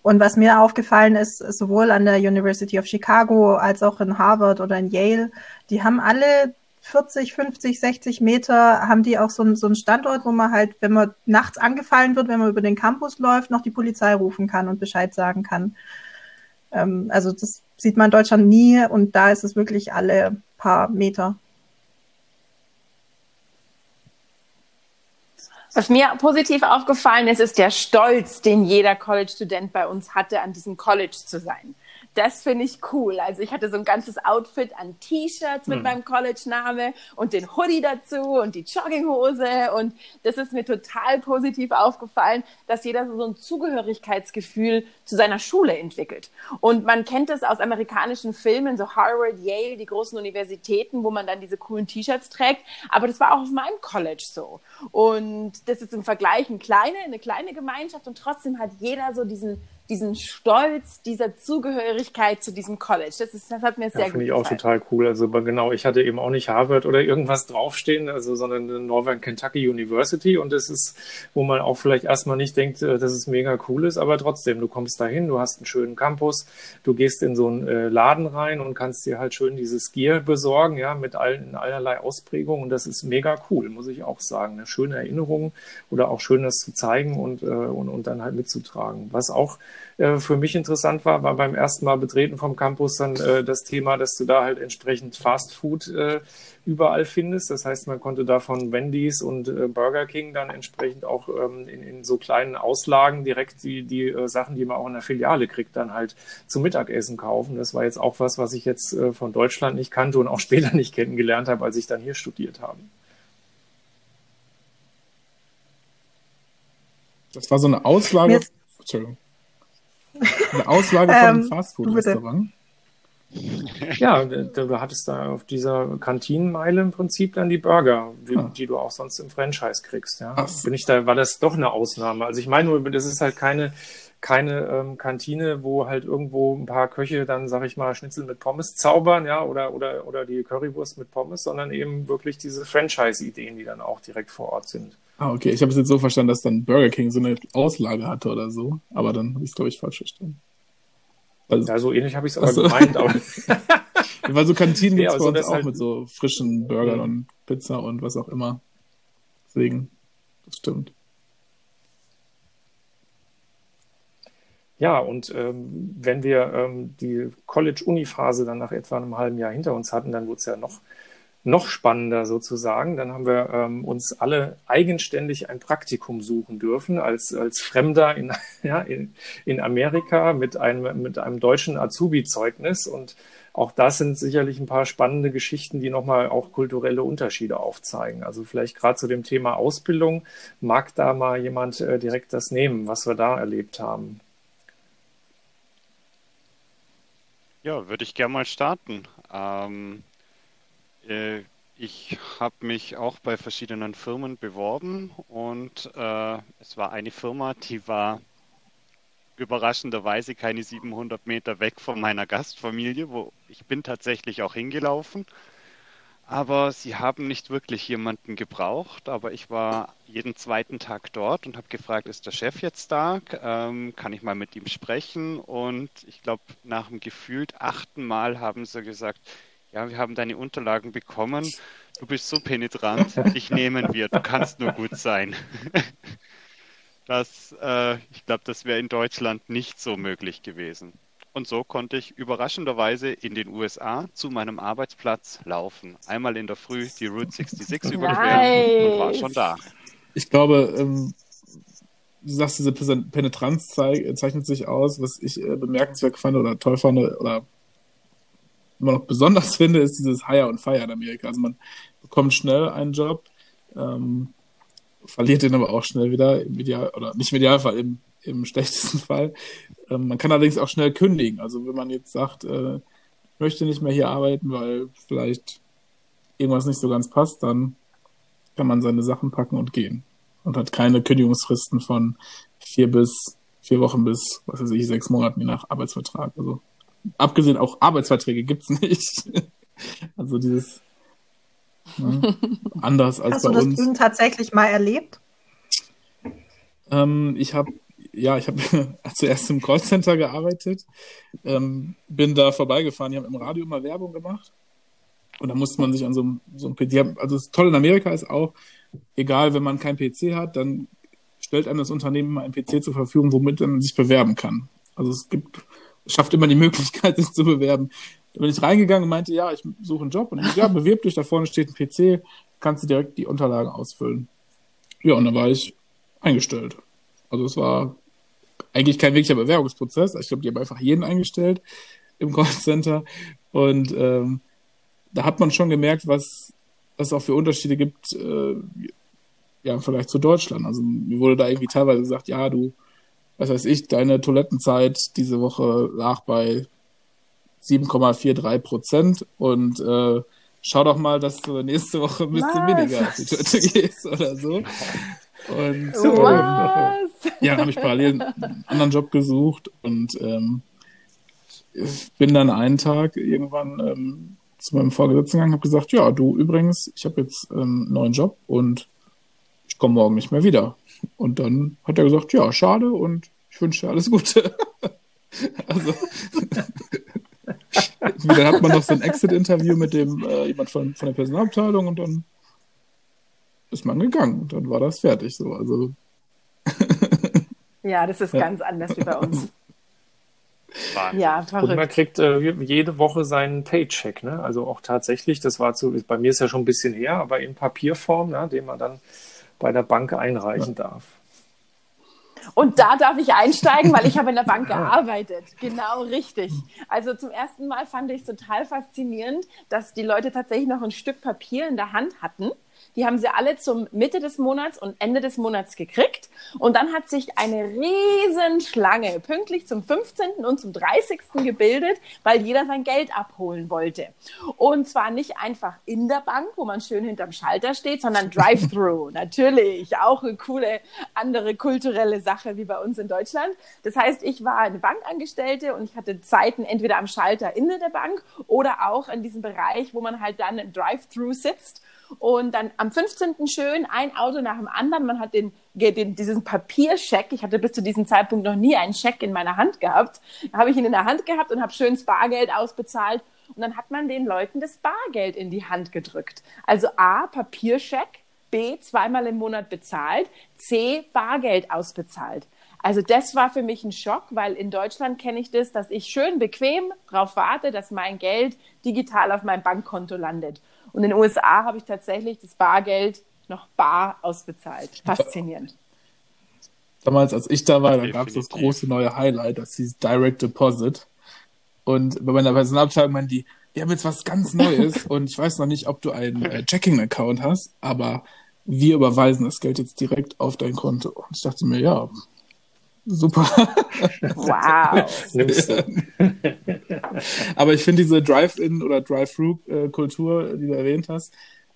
Und was mir aufgefallen ist, sowohl an der University of Chicago als auch in Harvard oder in Yale, die haben alle 40, 50, 60 Meter, haben die auch so, einen- so einen Standort, wo man halt, wenn man nachts angefallen wird, wenn man über den Campus läuft, noch die Polizei rufen kann und Bescheid sagen kann. Ähm, also das sieht man in Deutschland nie und da ist es wirklich alle paar Meter. Was mir positiv aufgefallen ist, ist der Stolz, den jeder College-Student bei uns hatte, an diesem College zu sein. Das finde ich cool. Also ich hatte so ein ganzes Outfit an T-Shirts mit meinem College-Name und den Hoodie dazu und die Jogginghose. Und das ist mir total positiv aufgefallen, dass jeder so ein Zugehörigkeitsgefühl zu seiner Schule entwickelt. Und man kennt es aus amerikanischen Filmen, so Harvard, Yale, die großen Universitäten, wo man dann diese coolen T-Shirts trägt. Aber das war auch auf meinem College so. Und das ist im Vergleich eine kleine, eine kleine Gemeinschaft und trotzdem hat jeder so diesen diesen Stolz dieser Zugehörigkeit zu diesem College. Das, ist, das hat mir sehr Ja, gut finde ich auch total cool. Also genau, ich hatte eben auch nicht Harvard oder irgendwas draufstehen, also sondern eine Northern Kentucky University und das ist, wo man auch vielleicht erstmal nicht denkt, äh, dass es mega cool ist, aber trotzdem, du kommst dahin, du hast einen schönen Campus, du gehst in so einen äh, Laden rein und kannst dir halt schön dieses Gear besorgen, ja, mit allen in allerlei Ausprägungen und das ist mega cool, muss ich auch sagen. Eine schöne Erinnerung oder auch schön das zu zeigen und, äh, und, und dann halt mitzutragen. Was auch äh, für mich interessant war, war beim ersten Mal betreten vom Campus dann äh, das Thema, dass du da halt entsprechend Fast Food äh, überall findest. Das heißt, man konnte da von Wendy's und äh, Burger King dann entsprechend auch ähm, in, in so kleinen Auslagen direkt die, die äh, Sachen, die man auch in der Filiale kriegt, dann halt zum Mittagessen kaufen. Das war jetzt auch was, was ich jetzt äh, von Deutschland nicht kannte und auch später nicht kennengelernt habe, als ich dann hier studiert habe. Das war so eine Auslage. Entschuldigung. Eine Auslage von einem Ähm, Fastfood-Restaurant. Ja, du, du hattest da auf dieser Kantinenmeile im Prinzip dann die Burger, die, Ah. die du auch sonst im Franchise kriegst. Ja. So. Bin ich da, war das doch eine Ausnahme? Also ich meine nur, das ist halt keine, keine ähm, Kantine, wo halt irgendwo ein paar Köche dann, sag ich mal, Schnitzel mit Pommes zaubern, ja, oder, oder, oder die Currywurst mit Pommes, sondern eben wirklich diese Franchise-Ideen, die dann auch direkt vor Ort sind. Ah, okay. Ich habe es jetzt so verstanden, dass dann Burger King so eine Auslage hatte oder so. Aber dann habe ich es, glaube ich, falsch verstanden. Also, Ja, so ähnlich habe ich es aber so. gemeint, aber weil so Kantinen Ja, gibt's aber bei so, uns auch halt- mit so frischen Burgern Mhm. und Pizza und was auch immer. Deswegen, das stimmt. Ja, und ähm, wenn wir ähm, die College-Uni-Phase dann nach etwa einem halben Jahr hinter uns hatten, dann wurde es ja noch, noch spannender sozusagen. Dann haben wir ähm, uns alle eigenständig ein Praktikum suchen dürfen als, als Fremder in, ja, in, in Amerika mit einem, mit einem deutschen Azubi-Zeugnis. Und auch das sind sicherlich ein paar spannende Geschichten, die nochmal auch kulturelle Unterschiede aufzeigen. Also vielleicht gerade zu dem Thema Ausbildung mag da mal jemand äh, direkt das nehmen, was wir da erlebt haben. Ja, würde ich gerne mal starten. Ähm, äh, ich habe mich auch bei verschiedenen Firmen beworben und äh, es war eine Firma, die war überraschenderweise keine 700 Meter weg von meiner Gastfamilie, wo ich bin tatsächlich auch hingelaufen. Aber sie haben nicht wirklich jemanden gebraucht. Aber ich war jeden zweiten Tag dort und habe gefragt, ist der Chef jetzt da? Ähm, kann ich mal mit ihm sprechen? Und ich glaube, nach dem gefühlt achten Mal haben sie gesagt, ja, wir haben deine Unterlagen bekommen. Du bist so penetrant, dich nehmen wir. Du kannst nur gut sein. Das, äh, ich glaube, das wäre in Deutschland nicht so möglich gewesen. Und so konnte ich überraschenderweise in den USA zu meinem Arbeitsplatz laufen. Einmal in der Früh die Route 66 überqueren und war schon da. Ich glaube, ähm, du sagst, diese Penetranz zeichnet sich aus. Was ich äh, bemerkenswert fand oder toll fand oder immer noch besonders finde, ist dieses Hire und Fire in Amerika. Also man bekommt schnell einen Job, ähm, verliert den aber auch schnell wieder, im Ideal, oder nicht im Idealfall, im, im schlechtesten Fall. Ähm, man kann allerdings auch schnell kündigen. Also wenn man jetzt sagt, äh, möchte nicht mehr hier arbeiten, weil vielleicht irgendwas nicht so ganz passt, dann kann man seine Sachen packen und gehen. Und hat keine Kündigungsfristen von vier bis vier Wochen bis, was weiß ich, sechs Monaten je nach Arbeitsvertrag. Also abgesehen auch Arbeitsverträge gibt's nicht. also dieses ne, anders als Hast du bei das uns. Drüben tatsächlich mal erlebt? Ähm, ich habe ja, ich habe zuerst im Callcenter gearbeitet, ähm, bin da vorbeigefahren. Die haben im Radio immer Werbung gemacht. Und da musste man sich an so einem, so einem PC, also das Tolle in Amerika ist auch, egal, wenn man keinen PC hat, dann stellt einem das Unternehmen immer einen PC zur Verfügung, womit man sich bewerben kann. Also es gibt, schafft immer die Möglichkeit, sich zu bewerben. Da bin ich reingegangen und meinte, ja, ich suche einen Job. Und ich, ja, bewirb dich, da vorne steht ein PC, kannst du direkt die Unterlagen ausfüllen. Ja, und dann war ich eingestellt. Also es war eigentlich kein wirklicher Bewerbungsprozess. Ich glaube, die haben einfach jeden eingestellt im Callcenter. Und ähm, da hat man schon gemerkt, was was es auch für Unterschiede gibt, äh, ja, vielleicht zu Deutschland. Also mir wurde da irgendwie teilweise gesagt, ja, du, was weiß ich, deine Toilettenzeit diese Woche lag bei 7,43 Prozent und äh, schau doch mal, dass du nächste Woche ein bisschen Was? weniger auf die Toilette gehst oder so. Und Was? ähm, ja, habe ich parallel einen anderen Job gesucht und ähm, bin dann einen Tag irgendwann ähm, zu meinem Vorgesetzten gegangen und habe gesagt, ja, du übrigens, ich habe jetzt ähm, einen neuen Job und ich komme morgen nicht mehr wieder. Und dann hat er gesagt, ja, schade und ich wünsche dir alles Gute. also dann hat man noch so ein Exit-Interview mit dem äh, jemand von, von der Personalabteilung und dann ist man gegangen und dann war das fertig. So, also Ja, das ist Ja. ganz anders wie bei uns. Wahnsinn. Ja, Und man verrückt. kriegt äh, jede Woche seinen Paycheck, ne? Also auch tatsächlich, das war zu, bei mir ist ja schon ein bisschen her, aber in Papierform, ne? den man dann bei der Bank einreichen darf. Und da darf ich einsteigen, weil ich habe in der Bank gearbeitet. Genau richtig. Also zum ersten Mal fand ich es total faszinierend, dass die Leute tatsächlich noch ein Stück Papier in der Hand hatten Die haben sie alle zum Mitte des Monats und Ende des Monats gekriegt. Und dann hat sich eine riesen Schlange pünktlich zum 15. und zum 30. gebildet, weil jeder sein Geld abholen wollte. Und zwar nicht einfach in der Bank, wo man schön hinterm Schalter steht, sondern Drive-Thru. Natürlich, auch eine coole andere kulturelle Sache wie bei uns in Deutschland. Das heißt, ich war eine Bankangestellte und ich hatte Zeiten entweder am Schalter in der Bank oder auch in diesem Bereich, wo man halt dann im Drive-Thru sitzt und dann am 15. schön ein Auto nach dem anderen. Man hat den, den, diesen Papierscheck. Ich hatte bis zu diesem Zeitpunkt noch nie einen Scheck in meiner Hand gehabt. Da habe ich ihn in der Hand gehabt und habe schön das Bargeld ausbezahlt. Und dann hat man den Leuten das Bargeld in die Hand gedrückt. Also A, Papierscheck, B, zweimal im Monat bezahlt, C, Bargeld ausbezahlt. Also das war für mich ein Schock, weil in Deutschland kenne ich das, dass ich schön bequem darauf warte, dass mein Geld digital auf meinem Bankkonto landet. Und in den USA habe ich tatsächlich das Bargeld noch bar ausbezahlt. Faszinierend. Damals, als ich da war, da gab es das große neue Highlight, das hieß Direct Deposit. Und bei meiner Personalabteilung meinen die, wir haben jetzt was ganz Neues und ich weiß noch nicht, ob du einen äh, Checking-Account hast, aber wir überweisen das Geld jetzt direkt auf dein Konto. Und ich dachte mir, ja, super. Wow. aber ich finde diese Drive-In- oder Drive-Through-Kultur, die du erwähnt hast,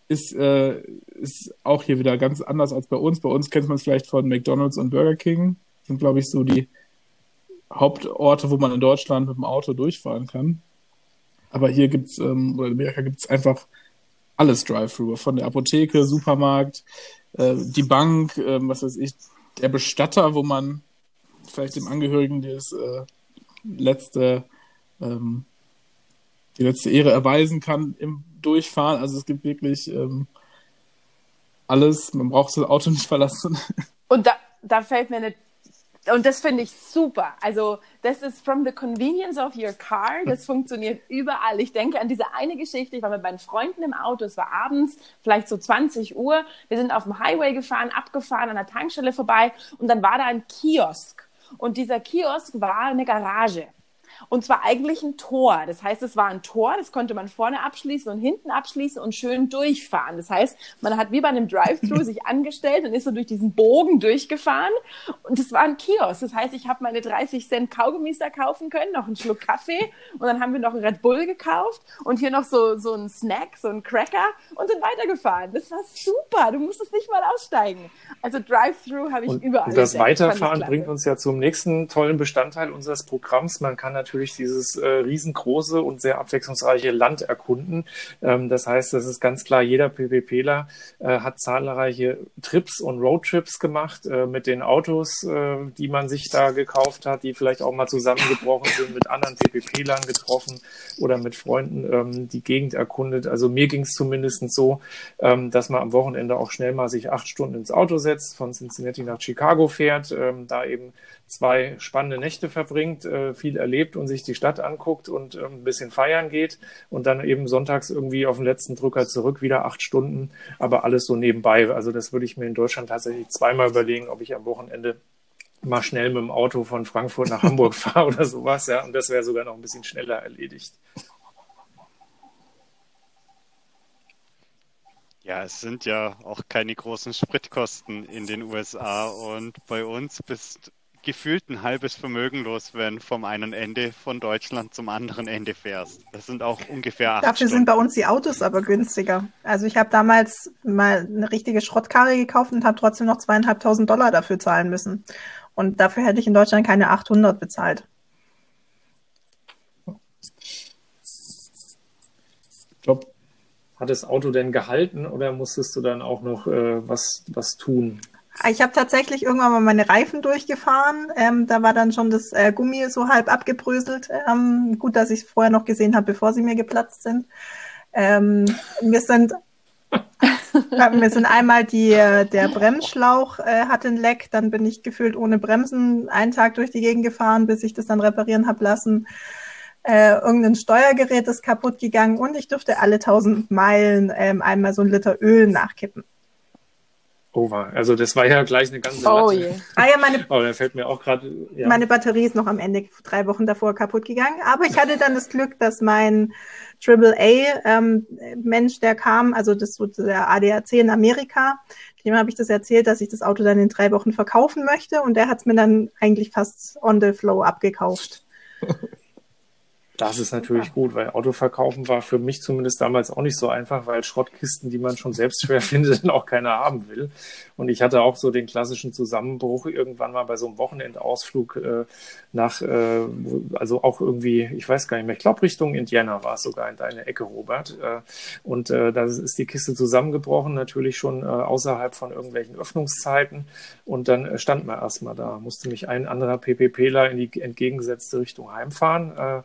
ist, äh, ist auch hier wieder ganz anders als bei uns. Bei uns kennt man es vielleicht von McDonalds und Burger King. Sind, glaube ich, so die Hauptorte, wo man in Deutschland mit dem Auto durchfahren kann. Aber hier gibt's, ähm, oder in Amerika gibt's einfach alles Drive-Thru. Von der Apotheke, Supermarkt, äh, die Bank, äh, was weiß ich, der Bestatter, wo man vielleicht dem Angehörigen das äh, letzte, ähm, die letzte Ehre erweisen kann im Durchfahren. Also es gibt wirklich ähm, alles. Man braucht das Auto nicht verlassen. Und da, da fällt mir eine und das finde ich super. Also, das ist from the convenience of your car. Das funktioniert überall. Ich denke an diese eine Geschichte. Ich war mit meinen Freunden im Auto. Es war abends, vielleicht so 20 Uhr. Wir sind auf dem Highway gefahren, abgefahren, an der Tankstelle vorbei. Und dann war da ein Kiosk. Und dieser Kiosk war eine Garage. Und zwar eigentlich ein Tor. Das heißt, es war ein Tor, das konnte man vorne abschließen und hinten abschließen und schön durchfahren. Das heißt, man hat wie bei einem Drive-Thru sich angestellt und ist so durch diesen Bogen durchgefahren. Und es war ein Kiosk. Das heißt, ich habe meine 30 Cent Kaugummis da kaufen können, noch einen Schluck Kaffee und dann haben wir noch einen Red Bull gekauft und hier noch so, so einen Snack, so einen Cracker und sind weitergefahren. Das war super. Du musstest nicht mal aussteigen. Also Drive-Thru habe ich und überall. Und das Weiterfahren bringt uns ja zum nächsten tollen Bestandteil unseres Programms. Man kann natürlich dieses äh, riesengroße und sehr abwechslungsreiche Land erkunden. Ähm, das heißt, das ist ganz klar, jeder PPPler äh, hat zahlreiche Trips und Roadtrips gemacht äh, mit den Autos, äh, die man sich da gekauft hat, die vielleicht auch mal zusammengebrochen sind, mit anderen PPPlern getroffen oder mit Freunden ähm, die Gegend erkundet. Also mir ging es zumindest so, ähm, dass man am Wochenende auch schnell mal sich acht Stunden ins Auto setzt, von Cincinnati nach Chicago fährt, ähm, da eben zwei spannende Nächte verbringt, äh, viel erlebt und sich die Stadt anguckt und ähm, ein bisschen feiern geht und dann eben sonntags irgendwie auf den letzten Drücker zurück, wieder acht Stunden, aber alles so nebenbei. Also das würde ich mir in Deutschland tatsächlich zweimal überlegen, ob ich am Wochenende mal schnell mit dem Auto von Frankfurt nach Hamburg fahre oder sowas, ja, und das wäre sogar noch ein bisschen schneller erledigt. Ja, es sind ja auch keine großen Spritkosten in den USA und bei uns bist gefühlt ein halbes Vermögen los, wenn vom einen Ende von Deutschland zum anderen Ende fährst. Das sind auch ungefähr acht Dafür Stunden. sind bei uns die Autos aber günstiger. Also ich habe damals mal eine richtige Schrottkarre gekauft und habe trotzdem noch zweieinhalbtausend Dollar dafür zahlen müssen. Und dafür hätte ich in Deutschland keine 800 bezahlt. Glaube, hat das Auto denn gehalten oder musstest du dann auch noch äh, was, was tun? Ich habe tatsächlich irgendwann mal meine Reifen durchgefahren. Ähm, da war dann schon das äh, Gummi so halb abgebröselt. Ähm, gut, dass ich es vorher noch gesehen habe, bevor sie mir geplatzt sind. Ähm, wir sind wir sind einmal die, äh, der Bremsschlauch äh, hat ein Leck, dann bin ich gefühlt ohne Bremsen einen Tag durch die Gegend gefahren, bis ich das dann reparieren habe lassen. Äh, irgendein Steuergerät ist kaputt gegangen und ich durfte alle tausend Meilen ähm, einmal so ein Liter Öl nachkippen. Over. Also das war ja gleich eine ganze Oh Latte. je. Ah ja, meine, Aber da fällt mir auch gerade. Ja. meine Batterie ist noch am Ende drei Wochen davor kaputt gegangen. Aber ich hatte dann das Glück, dass mein AAA-Mensch, der kam, also das so der ADAC in Amerika, dem habe ich das erzählt, dass ich das Auto dann in drei Wochen verkaufen möchte. Und der hat es mir dann eigentlich fast on the flow abgekauft. Das ist natürlich gut, weil Autoverkaufen war für mich zumindest damals auch nicht so einfach, weil Schrottkisten, die man schon selbst schwer findet, dann auch keiner haben will. Und ich hatte auch so den klassischen Zusammenbruch irgendwann mal bei so einem Wochenendausflug äh, nach, äh, also auch irgendwie, ich weiß gar nicht mehr, ich glaube Richtung Indiana war es sogar in deine Ecke, Robert. Äh, und äh, da ist die Kiste zusammengebrochen, natürlich schon äh, außerhalb von irgendwelchen Öffnungszeiten. Und dann äh, stand man erstmal da, musste mich ein anderer PPPler in die entgegengesetzte Richtung heimfahren. Äh,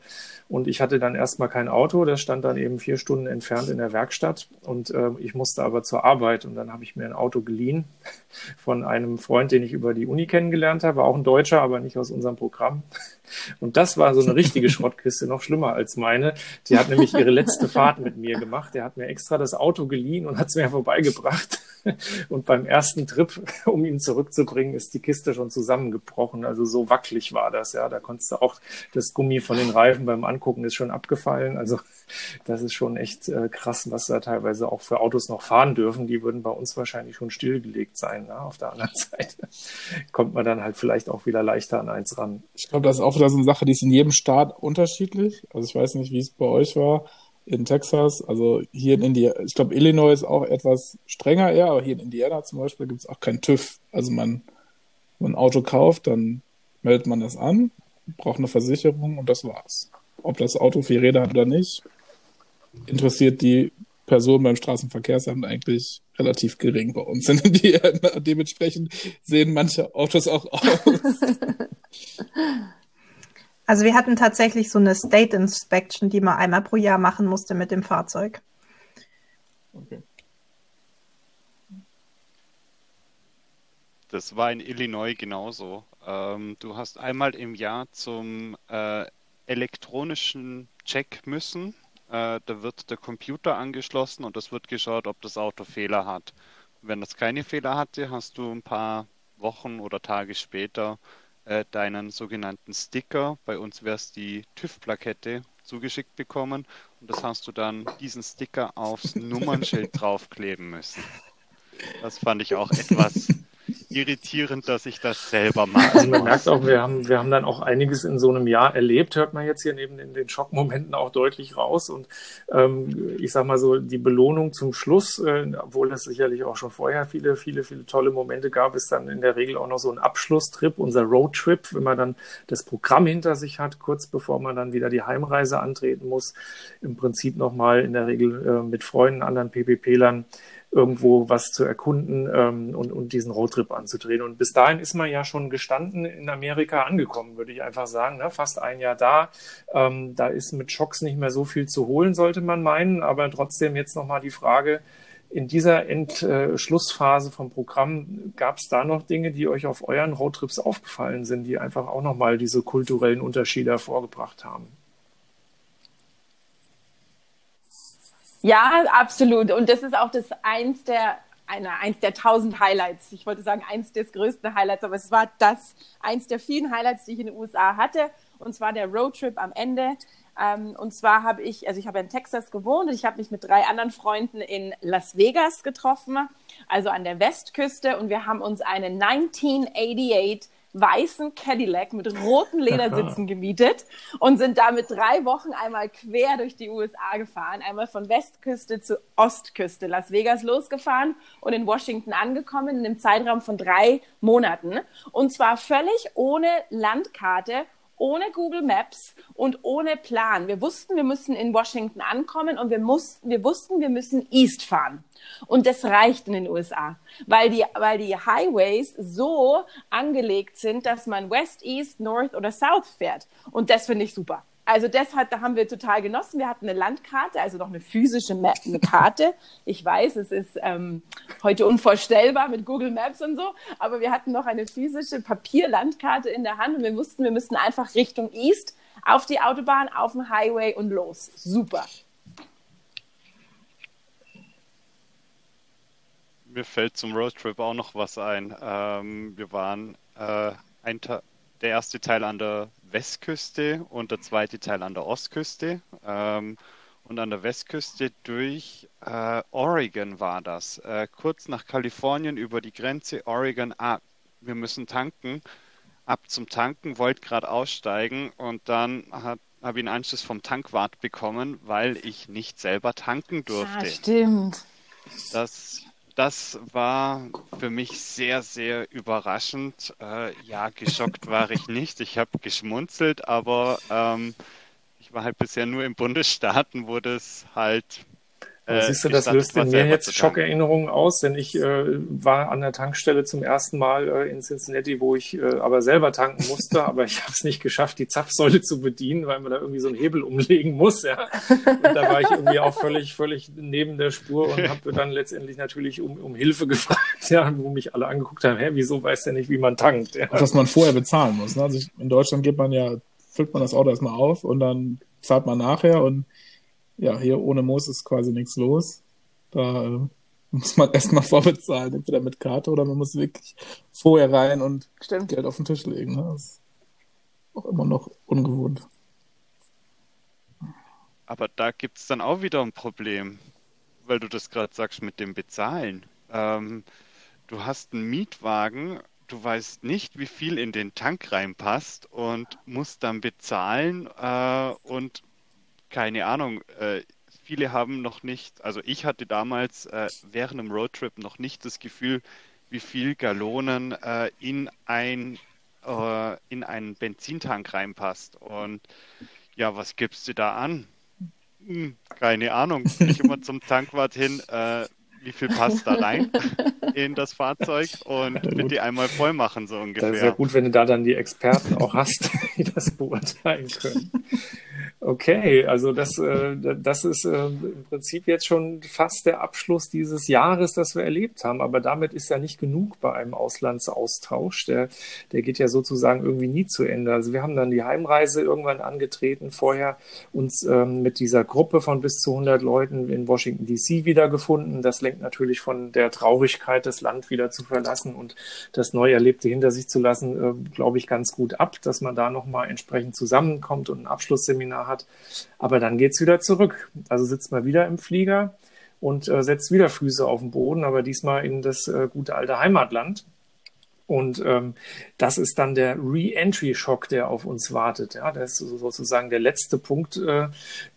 und ich hatte dann erstmal kein Auto, das stand dann eben vier Stunden entfernt in der Werkstatt. Und äh, ich musste aber zur Arbeit und dann habe ich mir ein Auto geliehen von einem Freund, den ich über die Uni kennengelernt habe, auch ein Deutscher, aber nicht aus unserem Programm. Und das war so eine richtige Schrottkiste, noch schlimmer als meine. Die hat nämlich ihre letzte Fahrt mit mir gemacht. Der hat mir extra das Auto geliehen und hat es mir vorbeigebracht. Und beim ersten Trip, um ihn zurückzubringen, ist die Kiste schon zusammengebrochen. Also so wackelig war das, ja. Da konntest du auch das Gummi von den Reifen beim Angucken ist schon abgefallen. Also das ist schon echt äh, krass, was da teilweise auch für Autos noch fahren dürfen. Die würden bei uns wahrscheinlich schon stillgelegt sein. Ne? Auf der anderen Seite kommt man dann halt vielleicht auch wieder leichter an eins ran. Ich glaube, das ist auch wieder so eine Sache, die ist in jedem Staat unterschiedlich. Also ich weiß nicht, wie es bei euch war in Texas. Also hier in Indiana, ich glaube, Illinois ist auch etwas strenger eher, aber hier in Indiana zum Beispiel gibt es auch keinen TÜV. Also man, wenn man ein Auto kauft, dann meldet man das an, braucht eine Versicherung und das war's. Ob das Auto vier Räder hat oder nicht, interessiert die Person beim Straßenverkehrsamt eigentlich relativ gering bei uns in Indiana. Dementsprechend sehen manche Autos auch aus. Also wir hatten tatsächlich so eine State Inspection, die man einmal pro Jahr machen musste mit dem Fahrzeug. Okay. Das war in Illinois genauso. Ähm, du hast einmal im Jahr zum äh, elektronischen Check müssen. Äh, da wird der Computer angeschlossen und es wird geschaut, ob das Auto Fehler hat. Wenn das keine Fehler hatte, hast du ein paar Wochen oder Tage später äh, deinen sogenannten Sticker, bei uns wäre es die TÜV-Plakette, zugeschickt bekommen und das hast du dann diesen Sticker aufs Nummernschild draufkleben müssen. Das fand ich auch etwas irritierend, dass ich das selber mache. Also man merkt auch, wir haben, wir haben dann auch einiges in so einem Jahr erlebt, hört man jetzt hier neben den, den Schockmomenten auch deutlich raus. Und ähm, ich sag mal so, die Belohnung zum Schluss, äh, obwohl es sicherlich auch schon vorher viele, viele, viele tolle Momente gab, ist dann in der Regel auch noch so ein Abschlusstrip, unser Roadtrip, wenn man dann das Programm hinter sich hat, kurz bevor man dann wieder die Heimreise antreten muss. Im Prinzip nochmal in der Regel äh, mit Freunden, anderen PPP-Lern irgendwo was zu erkunden ähm, und, und diesen Roadtrip anzudrehen. Und bis dahin ist man ja schon gestanden in Amerika angekommen, würde ich einfach sagen. Ne? Fast ein Jahr da. Ähm, da ist mit Schocks nicht mehr so viel zu holen, sollte man meinen. Aber trotzdem jetzt nochmal die Frage, in dieser Endschlussphase vom Programm gab es da noch Dinge, die euch auf euren Roadtrips aufgefallen sind, die einfach auch nochmal diese kulturellen Unterschiede hervorgebracht haben? Ja, absolut. Und das ist auch das eins der, eine, eins der tausend Highlights. Ich wollte sagen, eins des größten Highlights, aber es war das, eins der vielen Highlights, die ich in den USA hatte. Und zwar der Roadtrip am Ende. Ähm, und zwar habe ich, also ich habe in Texas gewohnt und ich habe mich mit drei anderen Freunden in Las Vegas getroffen, also an der Westküste. Und wir haben uns einen 1988 weißen Cadillac mit roten Ledersitzen gemietet und sind damit drei Wochen einmal quer durch die USA gefahren, einmal von Westküste zu Ostküste, Las Vegas losgefahren und in Washington angekommen in einem Zeitraum von drei Monaten. Und zwar völlig ohne Landkarte ohne Google Maps und ohne Plan. Wir wussten, wir müssen in Washington ankommen und wir mussten, wir wussten, wir müssen East fahren. Und das reicht in den USA, weil die, weil die Highways so angelegt sind, dass man West, East, North oder South fährt. Und das finde ich super. Also das hat, da haben wir total genossen. Wir hatten eine Landkarte, also noch eine physische Map, eine Karte. Ich weiß, es ist ähm, heute unvorstellbar mit Google Maps und so, aber wir hatten noch eine physische Papierlandkarte in der Hand und wir wussten, wir müssten einfach Richtung East auf die Autobahn, auf den Highway und los. Super. mir fällt zum Roadtrip auch noch was ein. Ähm, wir waren äh, ein der erste Teil an der Westküste und der zweite Teil an der Ostküste. Ähm, und an der Westküste durch äh, Oregon war das. Äh, kurz nach Kalifornien über die Grenze Oregon. Ah, wir müssen tanken. Ab zum Tanken, wollte gerade aussteigen und dann habe ich einen Anschluss vom Tankwart bekommen, weil ich nicht selber tanken durfte. Ja, stimmt. Das das war für mich sehr, sehr überraschend. Äh, ja, geschockt war ich nicht. Ich habe geschmunzelt, aber ähm, ich war halt bisher nur in Bundesstaaten, wo das halt äh, siehst du, das löst in mir jetzt Schockerinnerungen aus, denn ich äh, war an der Tankstelle zum ersten Mal äh, in Cincinnati, wo ich äh, aber selber tanken musste, aber ich habe es nicht geschafft, die Zapfsäule zu bedienen, weil man da irgendwie so einen Hebel umlegen muss. Ja. Und da war ich irgendwie auch völlig, völlig neben der Spur und habe dann letztendlich natürlich um, um Hilfe gefragt, ja, wo mich alle angeguckt haben, hä, wieso weiß der nicht, wie man tankt? Ja. Dass man vorher bezahlen muss. Ne? Also ich, in Deutschland geht man ja, füllt man das Auto erstmal auf und dann zahlt man nachher und ja, hier ohne Moos ist quasi nichts los. Da äh, muss man erstmal vorbezahlen, entweder mit Karte oder man muss wirklich vorher rein und Stimmt. Geld auf den Tisch legen. Ne? Das ist auch immer noch ungewohnt. Aber da gibt es dann auch wieder ein Problem, weil du das gerade sagst mit dem Bezahlen. Ähm, du hast einen Mietwagen, du weißt nicht, wie viel in den Tank reinpasst und musst dann bezahlen äh, und keine Ahnung, äh, viele haben noch nicht, also ich hatte damals äh, während einem Roadtrip noch nicht das Gefühl, wie viel Gallonen äh, in ein äh, in einen Benzintank reinpasst. Und ja, was gibst du da an? Hm, keine Ahnung. Ich immer zum Tankwart hin, äh, wie viel passt da rein in das Fahrzeug und bitte einmal voll machen, so ungefähr. Das ist ja gut, wenn du da dann die Experten auch hast, die das beurteilen können. Okay, also das, äh, das ist äh, im Prinzip jetzt schon fast der Abschluss dieses Jahres, das wir erlebt haben. Aber damit ist ja nicht genug bei einem Auslandsaustausch. Der, der geht ja sozusagen irgendwie nie zu Ende. Also wir haben dann die Heimreise irgendwann angetreten, vorher uns ähm, mit dieser Gruppe von bis zu 100 Leuten in Washington DC wiedergefunden. Das lenkt natürlich von der Traurigkeit, das Land wieder zu verlassen und das Neuerlebte hinter sich zu lassen, äh, glaube ich, ganz gut ab, dass man da nochmal entsprechend zusammenkommt und ein Abschlussseminar hat. Aber dann geht's wieder zurück. Also sitzt man wieder im Flieger und äh, setzt wieder Füße auf den Boden, aber diesmal in das äh, gute alte Heimatland. Und ähm, das ist dann der Re-Entry-Schock, der auf uns wartet. Ja, das ist sozusagen der letzte Punkt, äh,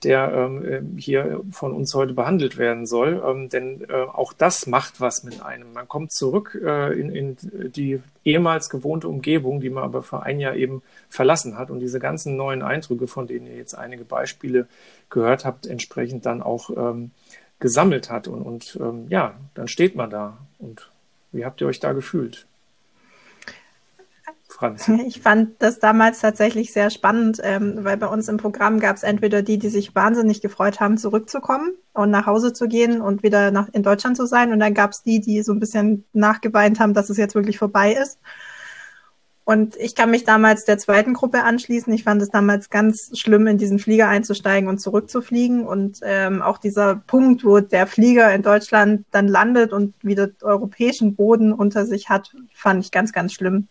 der ähm, äh, hier von uns heute behandelt werden soll. Ähm, denn äh, auch das macht was mit einem. Man kommt zurück äh, in, in die ehemals gewohnte Umgebung, die man aber für ein Jahr eben verlassen hat. Und diese ganzen neuen Eindrücke, von denen ihr jetzt einige Beispiele gehört habt, entsprechend dann auch ähm, gesammelt hat. Und, und ähm, ja, dann steht man da. Und wie habt ihr euch da gefühlt? Franz? Ich fand das damals tatsächlich sehr spannend, ähm, weil bei uns im Programm gab es entweder die, die sich wahnsinnig gefreut haben, zurückzukommen und nach Hause zu gehen und wieder nach, in Deutschland zu sein. Und dann gab es die, die so ein bisschen nachgeweint haben, dass es jetzt wirklich vorbei ist. Und ich kann mich damals der zweiten Gruppe anschließen. Ich fand es damals ganz schlimm, in diesen Flieger einzusteigen und zurückzufliegen. Und ähm, auch dieser Punkt, wo der Flieger in Deutschland dann landet und wieder europäischen Boden unter sich hat, fand ich ganz, ganz schlimm.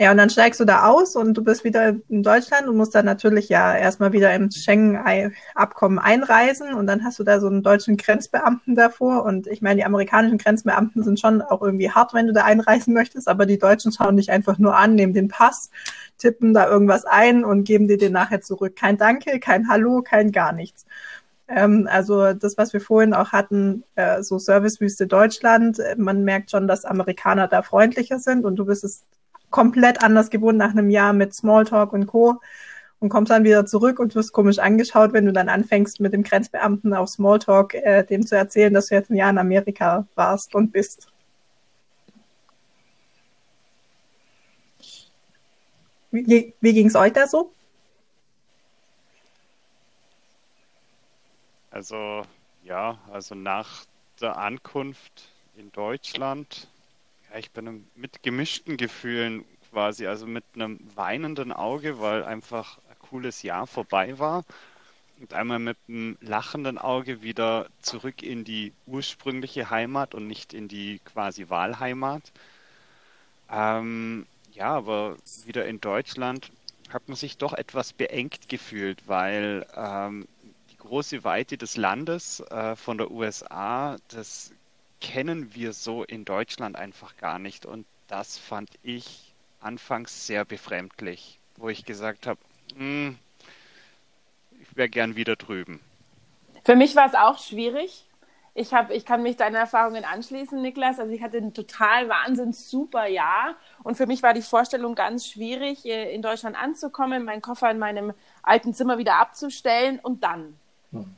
Ja, und dann steigst du da aus und du bist wieder in Deutschland und musst dann natürlich ja erstmal wieder im Schengen-Abkommen einreisen und dann hast du da so einen deutschen Grenzbeamten davor und ich meine, die amerikanischen Grenzbeamten sind schon auch irgendwie hart, wenn du da einreisen möchtest, aber die Deutschen schauen dich einfach nur an, nehmen den Pass, tippen da irgendwas ein und geben dir den nachher zurück. Kein Danke, kein Hallo, kein gar nichts ähm, also das, was wir vorhin auch hatten, äh, so Servicewüste Deutschland, man merkt schon, dass Amerikaner da freundlicher sind und du bist es komplett anders gewohnt nach einem Jahr mit Smalltalk und Co. Und kommst dann wieder zurück und wirst komisch angeschaut, wenn du dann anfängst, mit dem Grenzbeamten auf Smalltalk äh, dem zu erzählen, dass du jetzt ein Jahr in Amerika warst und bist. Wie, wie ging es euch da so? Also ja, also nach der Ankunft in Deutschland ja, ich bin mit gemischten Gefühlen quasi, also mit einem weinenden Auge, weil einfach ein cooles Jahr vorbei war. und einmal mit einem lachenden Auge wieder zurück in die ursprüngliche Heimat und nicht in die quasi Wahlheimat. Ähm, ja, aber wieder in Deutschland hat man sich doch etwas beengt gefühlt, weil ähm, die große Weite des Landes äh, von der USA, das kennen wir so in Deutschland einfach gar nicht. Und das fand ich anfangs sehr befremdlich, wo ich gesagt habe, hm, ich wäre gern wieder drüben. Für mich war es auch schwierig. Ich, hab, ich kann mich deinen Erfahrungen anschließen, Niklas. Also ich hatte ein total wahnsinns super Jahr. Und für mich war die Vorstellung ganz schwierig, in Deutschland anzukommen, meinen Koffer in meinem alten Zimmer wieder abzustellen und dann. Hm.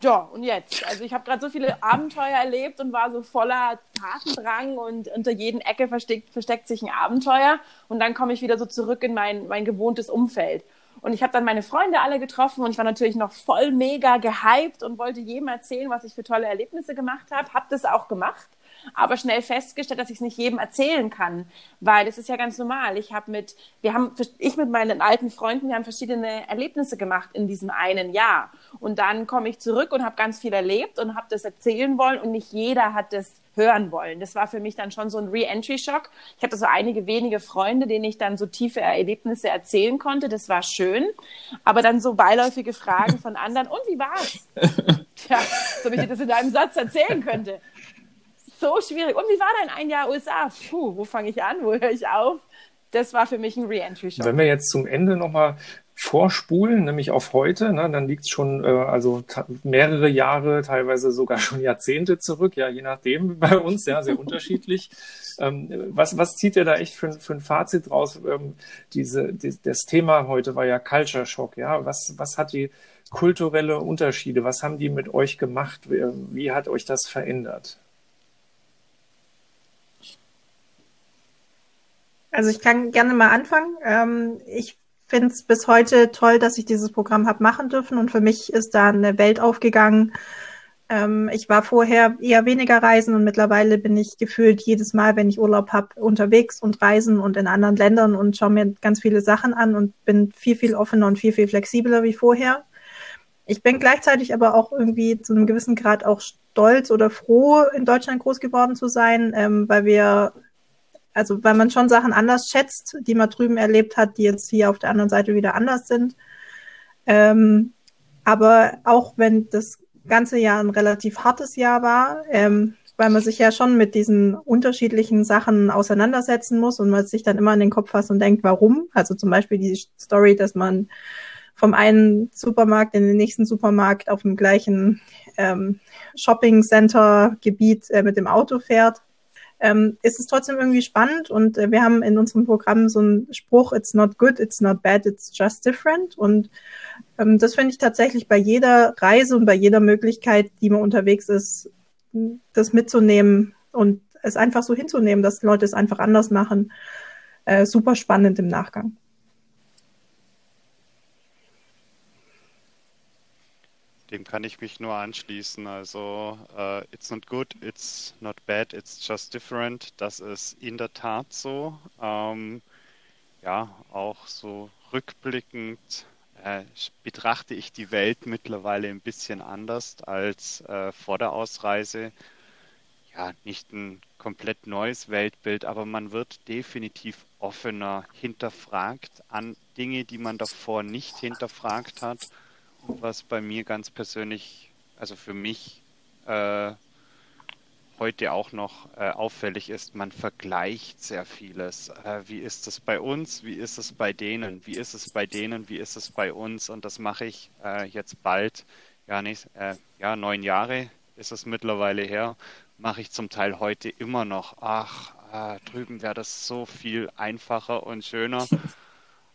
Ja, und jetzt? Also ich habe gerade so viele Abenteuer erlebt und war so voller Tatendrang und unter jeden Ecke versteckt, versteckt sich ein Abenteuer. Und dann komme ich wieder so zurück in mein, mein gewohntes Umfeld. Und ich habe dann meine Freunde alle getroffen und ich war natürlich noch voll mega gehypt und wollte jedem erzählen, was ich für tolle Erlebnisse gemacht habe. Habe das auch gemacht, aber schnell festgestellt, dass ich es nicht jedem erzählen kann, weil das ist ja ganz normal. Ich habe mit, wir haben, ich mit meinen alten Freunden, wir haben verschiedene Erlebnisse gemacht in diesem einen Jahr. Und dann komme ich zurück und habe ganz viel erlebt und habe das erzählen wollen und nicht jeder hat das hören wollen. Das war für mich dann schon so ein Re-Entry-Schock. Ich hatte so einige wenige Freunde, denen ich dann so tiefe Erlebnisse erzählen konnte. Das war schön. Aber dann so beiläufige Fragen von anderen. Und wie war's? Tja, so wie ich das in einem Satz erzählen könnte. So schwierig. Und wie war dein ein Jahr USA? Puh, wo fange ich an? Wo höre ich auf? Das war für mich ein Re-Entry-Schock. Wenn wir jetzt zum Ende nochmal vorspulen, nämlich auf heute, ne, dann liegt es schon äh, also mehrere Jahre, teilweise sogar schon Jahrzehnte zurück, ja, je nachdem bei uns, ja, sehr unterschiedlich. Ähm, was, was zieht ihr da echt für, für ein Fazit raus? Ähm, diese, die, das Thema heute war ja Culture Shock, ja. Was, was hat die kulturelle Unterschiede? Was haben die mit euch gemacht? Wie hat euch das verändert? Also ich kann gerne mal anfangen. Ähm, ich finde es bis heute toll, dass ich dieses Programm habe machen dürfen. Und für mich ist da eine Welt aufgegangen. Ähm, ich war vorher eher weniger reisen und mittlerweile bin ich gefühlt jedes Mal, wenn ich Urlaub habe, unterwegs und reisen und in anderen Ländern und schaue mir ganz viele Sachen an und bin viel, viel offener und viel, viel flexibler wie vorher. Ich bin gleichzeitig aber auch irgendwie zu einem gewissen Grad auch stolz oder froh, in Deutschland groß geworden zu sein, ähm, weil wir also weil man schon Sachen anders schätzt, die man drüben erlebt hat, die jetzt hier auf der anderen Seite wieder anders sind. Ähm, aber auch wenn das ganze Jahr ein relativ hartes Jahr war, ähm, weil man sich ja schon mit diesen unterschiedlichen Sachen auseinandersetzen muss und man sich dann immer in den Kopf fasst und denkt, warum? Also zum Beispiel die Story, dass man vom einen Supermarkt in den nächsten Supermarkt auf dem gleichen ähm, Shopping Center Gebiet äh, mit dem Auto fährt ähm, ist es trotzdem irgendwie spannend und äh, wir haben in unserem Programm so einen Spruch, it's not good, it's not bad, it's just different und ähm, das finde ich tatsächlich bei jeder Reise und bei jeder Möglichkeit, die man unterwegs ist, das mitzunehmen und es einfach so hinzunehmen, dass Leute es einfach anders machen, äh, super spannend im Nachgang. Dem kann ich mich nur anschließen. Also, uh, it's not good, it's not bad, it's just different. Das ist in der Tat so. Ähm, ja, auch so rückblickend äh, betrachte ich die Welt mittlerweile ein bisschen anders als äh, vor der Ausreise. Ja, nicht ein komplett neues Weltbild, aber man wird definitiv offener hinterfragt an Dinge, die man davor nicht hinterfragt hat was bei mir ganz persönlich, also für mich äh, heute auch noch äh, auffällig ist, man vergleicht sehr vieles. Äh, wie ist es bei uns? Wie ist es bei denen? Wie ist es bei denen? Wie ist es bei uns? Und das mache ich äh, jetzt bald, ja nicht, äh, ja neun Jahre ist es mittlerweile her, mache ich zum Teil heute immer noch. Ach, äh, drüben wäre das so viel einfacher und schöner.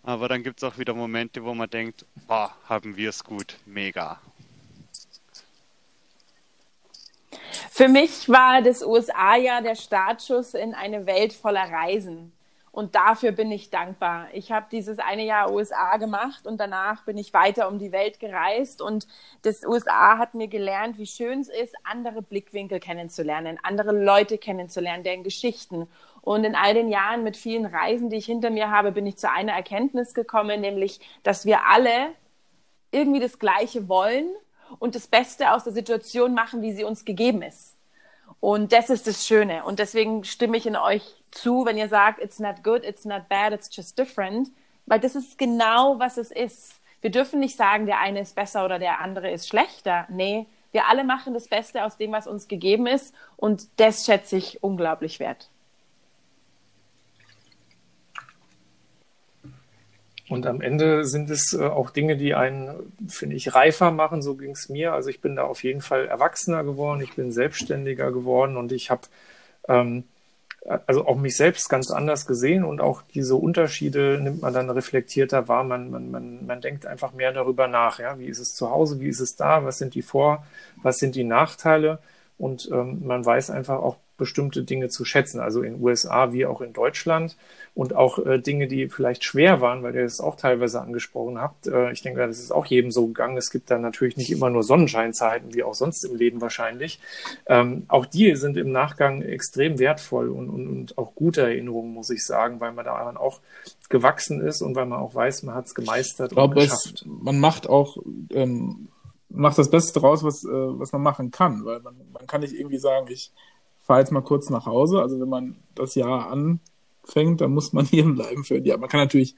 Aber dann gibt es auch wieder Momente, wo man denkt, boah, haben wir es gut, mega. Für mich war das USA ja der Startschuss in eine Welt voller Reisen. Und dafür bin ich dankbar. Ich habe dieses eine Jahr USA gemacht und danach bin ich weiter um die Welt gereist. Und das USA hat mir gelernt, wie schön es ist, andere Blickwinkel kennenzulernen, andere Leute kennenzulernen, deren Geschichten. Und in all den Jahren mit vielen Reisen, die ich hinter mir habe, bin ich zu einer Erkenntnis gekommen, nämlich, dass wir alle irgendwie das Gleiche wollen und das Beste aus der Situation machen, wie sie uns gegeben ist. Und das ist das Schöne. Und deswegen stimme ich in euch zu, wenn ihr sagt, it's not good, it's not bad, it's just different, weil das ist genau, was es ist. Wir dürfen nicht sagen, der eine ist besser oder der andere ist schlechter. Nee, wir alle machen das Beste aus dem, was uns gegeben ist. Und das schätze ich unglaublich wert. Und am Ende sind es äh, auch Dinge, die einen, finde ich, reifer machen. So ging es mir. Also ich bin da auf jeden Fall erwachsener geworden, ich bin selbstständiger geworden und ich habe ähm, also auch mich selbst ganz anders gesehen und auch diese Unterschiede nimmt man dann reflektierter wahr. Man, man, man, man denkt einfach mehr darüber nach. Ja? Wie ist es zu Hause? Wie ist es da? Was sind die Vor-, was sind die Nachteile? Und ähm, man weiß einfach auch bestimmte Dinge zu schätzen, also in USA wie auch in Deutschland und auch äh, Dinge, die vielleicht schwer waren, weil ihr es auch teilweise angesprochen habt. Äh, ich denke, das ist auch jedem so gegangen. Es gibt da natürlich nicht immer nur Sonnenscheinzeiten, wie auch sonst im Leben wahrscheinlich. Ähm, auch die sind im Nachgang extrem wertvoll und, und, und auch gute Erinnerungen, muss ich sagen, weil man da auch gewachsen ist und weil man auch weiß, man hat es gemeistert ich glaube, und geschafft. Es, man macht auch ähm, macht das Beste draus, was, äh, was man machen kann, weil man, man kann nicht irgendwie sagen, ich fahre jetzt mal kurz nach Hause. Also wenn man das Jahr anfängt, dann muss man hier bleiben für ein Jahr. Man kann natürlich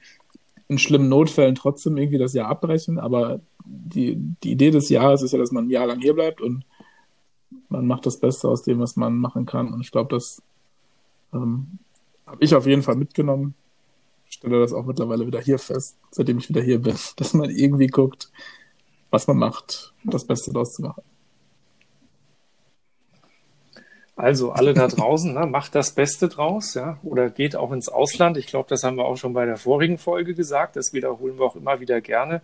in schlimmen Notfällen trotzdem irgendwie das Jahr abbrechen, aber die, die Idee des Jahres ist ja, dass man ein Jahr lang hier bleibt und man macht das Beste aus dem, was man machen kann. Und ich glaube, das ähm, habe ich auf jeden Fall mitgenommen. Ich stelle das auch mittlerweile wieder hier fest, seitdem ich wieder hier bin, dass man irgendwie guckt, was man macht, das Beste daraus zu machen. Also alle da draußen, ne, macht das Beste draus, ja, oder geht auch ins Ausland. Ich glaube, das haben wir auch schon bei der vorigen Folge gesagt. Das wiederholen wir auch immer wieder gerne.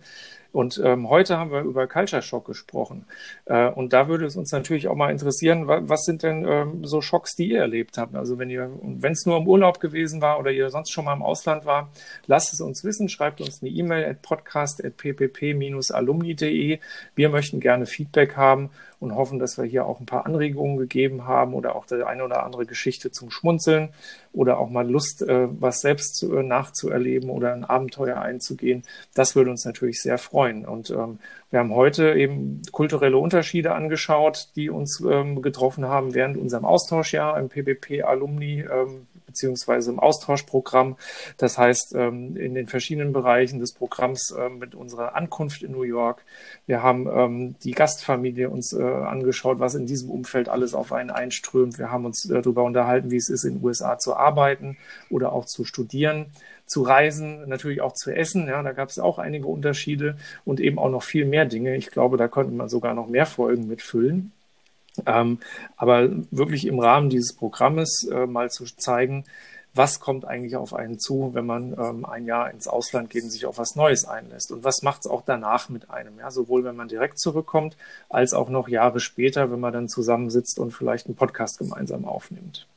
Und ähm, heute haben wir über Culture Shock gesprochen. Äh, und da würde es uns natürlich auch mal interessieren, wa was sind denn ähm, so Schocks, die ihr erlebt habt? Also wenn ihr, wenn es nur im Urlaub gewesen war oder ihr sonst schon mal im Ausland war, lasst es uns wissen, schreibt uns eine E-Mail at podcast at ppp-alumni.de. Wir möchten gerne Feedback haben und hoffen, dass wir hier auch ein paar Anregungen gegeben haben oder auch die eine oder andere Geschichte zum Schmunzeln oder auch mal Lust, äh, was selbst äh, nachzuerleben oder ein Abenteuer einzugehen. Das würde uns natürlich sehr freuen. Und ähm, wir haben heute eben kulturelle Unterschiede angeschaut, die uns ähm, getroffen haben während unserem Austauschjahr im PBP Alumni ähm, beziehungsweise im Austauschprogramm. Das heißt, ähm, in den verschiedenen Bereichen des Programms ähm, mit unserer Ankunft in New York. Wir haben ähm, die Gastfamilie uns äh, angeschaut, was in diesem Umfeld alles auf einen einströmt. Wir haben uns äh, darüber unterhalten, wie es ist, in den USA zu arbeiten oder auch zu studieren zu reisen, natürlich auch zu essen. Ja, da gab es auch einige Unterschiede und eben auch noch viel mehr Dinge. Ich glaube, da könnte man sogar noch mehr Folgen mitfüllen. Ähm, aber wirklich im Rahmen dieses Programmes äh, mal zu zeigen, was kommt eigentlich auf einen zu, wenn man ähm, ein Jahr ins Ausland geht und sich auf was Neues einlässt? Und was macht es auch danach mit einem? Ja, sowohl wenn man direkt zurückkommt, als auch noch Jahre später, wenn man dann zusammensitzt und vielleicht einen Podcast gemeinsam aufnimmt.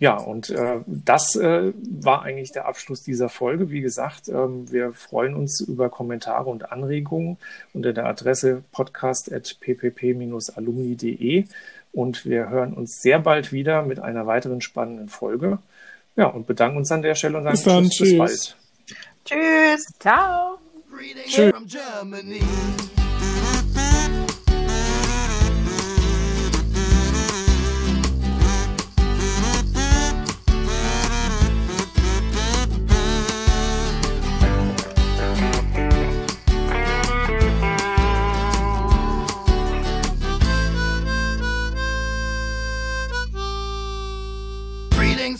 Ja, und äh, das äh, war eigentlich der Abschluss dieser Folge. Wie gesagt, ähm, wir freuen uns über Kommentare und Anregungen unter der Adresse podcast.ppp-alumni.de und wir hören uns sehr bald wieder mit einer weiteren spannenden Folge. Ja, und bedanken uns an der Stelle und sagen bis, dann, tschüss, bis bald. Tschüss. Ciao. Tschüss.